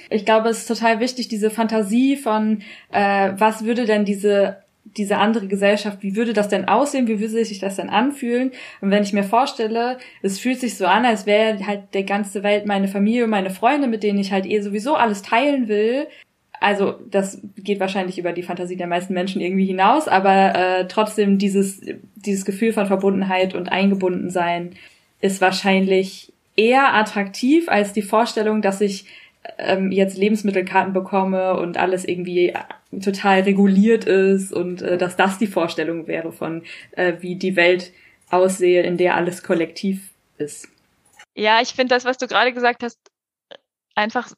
Ich glaube, es ist total wichtig, diese Fantasie von, äh, was würde denn diese diese andere Gesellschaft, wie würde das denn aussehen, wie würde sich das denn anfühlen? Und wenn ich mir vorstelle, es fühlt sich so an, als wäre halt der ganze Welt meine Familie meine Freunde, mit denen ich halt eh sowieso alles teilen will. Also das geht wahrscheinlich über die Fantasie der meisten Menschen irgendwie hinaus, aber äh, trotzdem dieses, dieses Gefühl von Verbundenheit und Eingebundensein ist wahrscheinlich eher attraktiv als die Vorstellung, dass ich ähm, jetzt Lebensmittelkarten bekomme und alles irgendwie äh, total reguliert ist und äh, dass das die Vorstellung wäre von, äh, wie die Welt aussehe, in der alles kollektiv ist. Ja, ich finde das, was du gerade gesagt hast, einfach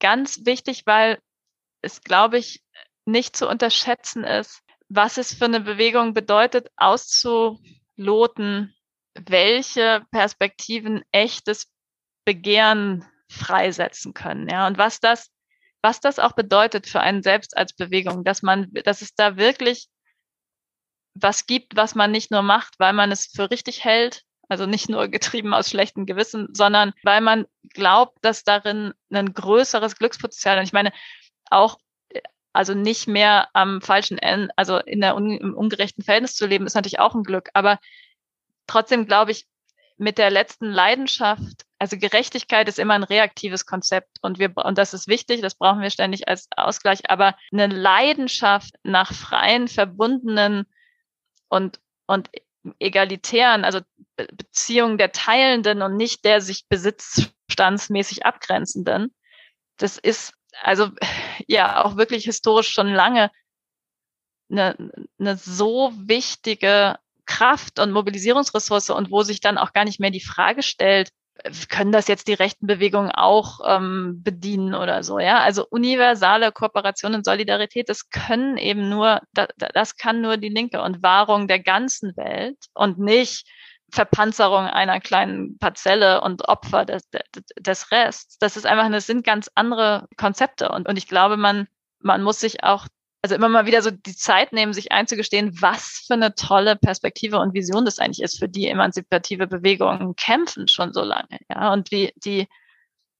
ganz wichtig, weil es, glaube ich, nicht zu unterschätzen ist, was es für eine Bewegung bedeutet, auszuloten, welche Perspektiven echtes Begehren freisetzen können. Ja, und was das, was das auch bedeutet für einen selbst als Bewegung, dass man, dass es da wirklich was gibt, was man nicht nur macht, weil man es für richtig hält, also nicht nur getrieben aus schlechtem Gewissen, sondern weil man glaubt, dass darin ein größeres Glückspotenzial, und ich meine, auch also nicht mehr am falschen Ende, also in der im ungerechten Verhältnis zu leben, ist natürlich auch ein Glück. Aber trotzdem glaube ich, mit der letzten Leidenschaft, also Gerechtigkeit ist immer ein reaktives Konzept und wir, und das ist wichtig, das brauchen wir ständig als Ausgleich, aber eine Leidenschaft nach freien, verbundenen und, und egalitären, also Beziehungen der Teilenden und nicht der sich besitzstandsmäßig abgrenzenden, das ist also ja auch wirklich historisch schon lange eine, eine so wichtige Kraft und Mobilisierungsressource und wo sich dann auch gar nicht mehr die Frage stellt, können das jetzt die rechten Bewegungen auch ähm, bedienen oder so, ja? Also universale Kooperation und Solidarität, das können eben nur, das, das kann nur die Linke und Wahrung der ganzen Welt und nicht Verpanzerung einer kleinen Parzelle und Opfer des, des Rests. Das ist einfach, das sind ganz andere Konzepte und, und ich glaube, man, man muss sich auch also immer mal wieder so die Zeit nehmen, sich einzugestehen, was für eine tolle Perspektive und Vision das eigentlich ist, für die emanzipative Bewegungen kämpfen schon so lange, ja, und wie die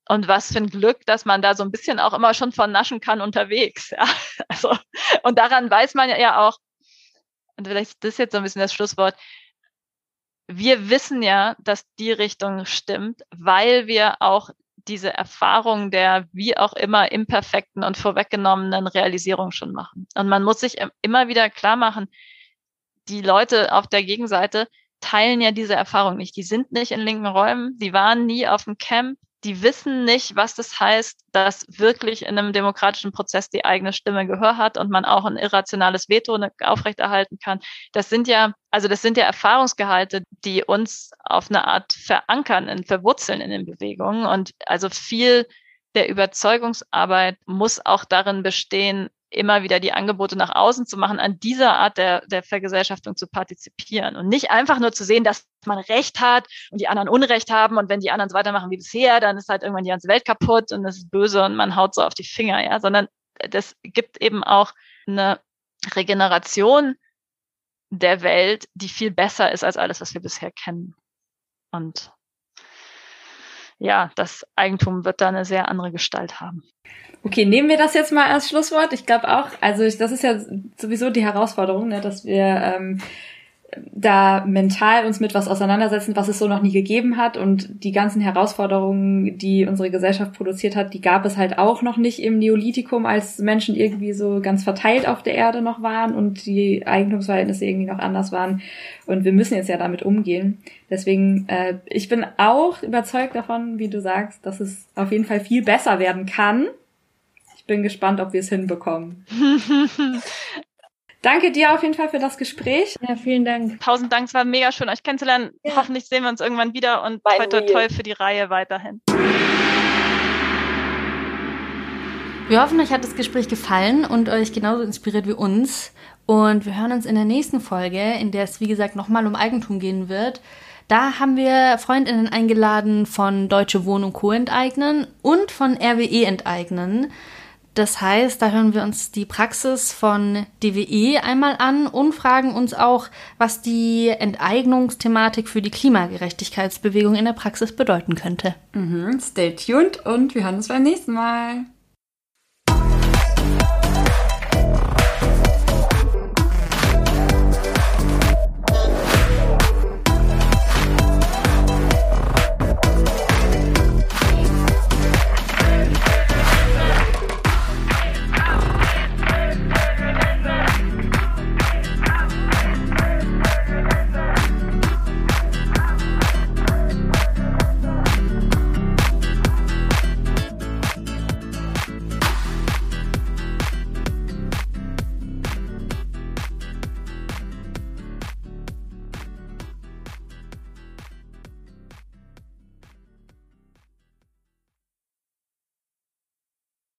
und was für ein Glück, dass man da so ein bisschen auch immer schon von naschen kann unterwegs, ja. Also, und daran weiß man ja auch, und vielleicht ist das jetzt so ein bisschen das Schlusswort, wir wissen ja, dass die Richtung stimmt, weil wir auch diese Erfahrung der wie auch immer imperfekten und vorweggenommenen Realisierung schon machen. Und man muss sich immer wieder klar machen, die Leute auf der Gegenseite teilen ja diese Erfahrung nicht. Die sind nicht in linken Räumen, die waren nie auf dem Camp, die wissen nicht, was das heißt, dass wirklich in einem demokratischen Prozess die eigene Stimme Gehör hat und man auch ein irrationales Veto ne, aufrechterhalten kann. Das sind ja, also das sind ja Erfahrungsgehalte, die uns auf eine Art verankern und verwurzeln in den Bewegungen. Und also viel der Überzeugungsarbeit muss auch darin bestehen, immer wieder die Angebote nach außen zu machen, an dieser Art der, der Vergesellschaftung zu partizipieren und nicht einfach nur zu sehen, dass man Recht hat und die anderen Unrecht haben und wenn die anderen so weitermachen wie bisher, dann ist halt irgendwann die ganze Welt kaputt und es ist böse und man haut so auf die Finger, ja, sondern das gibt eben auch eine Regeneration der Welt, die viel besser ist als alles, was wir bisher kennen. Und ja, das Eigentum wird da eine sehr andere Gestalt haben. Okay, nehmen wir das jetzt mal als Schlusswort. Ich glaube auch, also das ist ja sowieso die Herausforderung, ne, dass wir ähm, da mental uns mit was auseinandersetzen, was es so noch nie gegeben hat und die ganzen Herausforderungen, die unsere Gesellschaft produziert hat, die gab es halt auch noch nicht im Neolithikum, als Menschen irgendwie so ganz verteilt auf der Erde noch waren und die Eigentumsverhältnisse irgendwie noch anders waren und wir müssen jetzt ja damit umgehen. Deswegen, äh, ich bin auch überzeugt davon, wie du sagst, dass es auf jeden Fall viel besser werden kann. Ich bin gespannt, ob wir es hinbekommen. Danke dir auf jeden Fall für das Gespräch. Ja, vielen Dank. Tausend Dank, es war mega schön, euch kennenzulernen. Ja. Hoffentlich sehen wir uns irgendwann wieder und toi, toi, toi für die Reihe weiterhin. Wir hoffen, euch hat das Gespräch gefallen und euch genauso inspiriert wie uns. Und wir hören uns in der nächsten Folge, in der es, wie gesagt, nochmal um Eigentum gehen wird. Da haben wir Freundinnen eingeladen von Deutsche Wohnen und Co. enteignen und von RWE enteignen. Das heißt, da hören wir uns die Praxis von DWE einmal an und fragen uns auch, was die Enteignungsthematik für die Klimagerechtigkeitsbewegung in der Praxis bedeuten könnte. Mhm, stay tuned und wir hören uns beim nächsten Mal.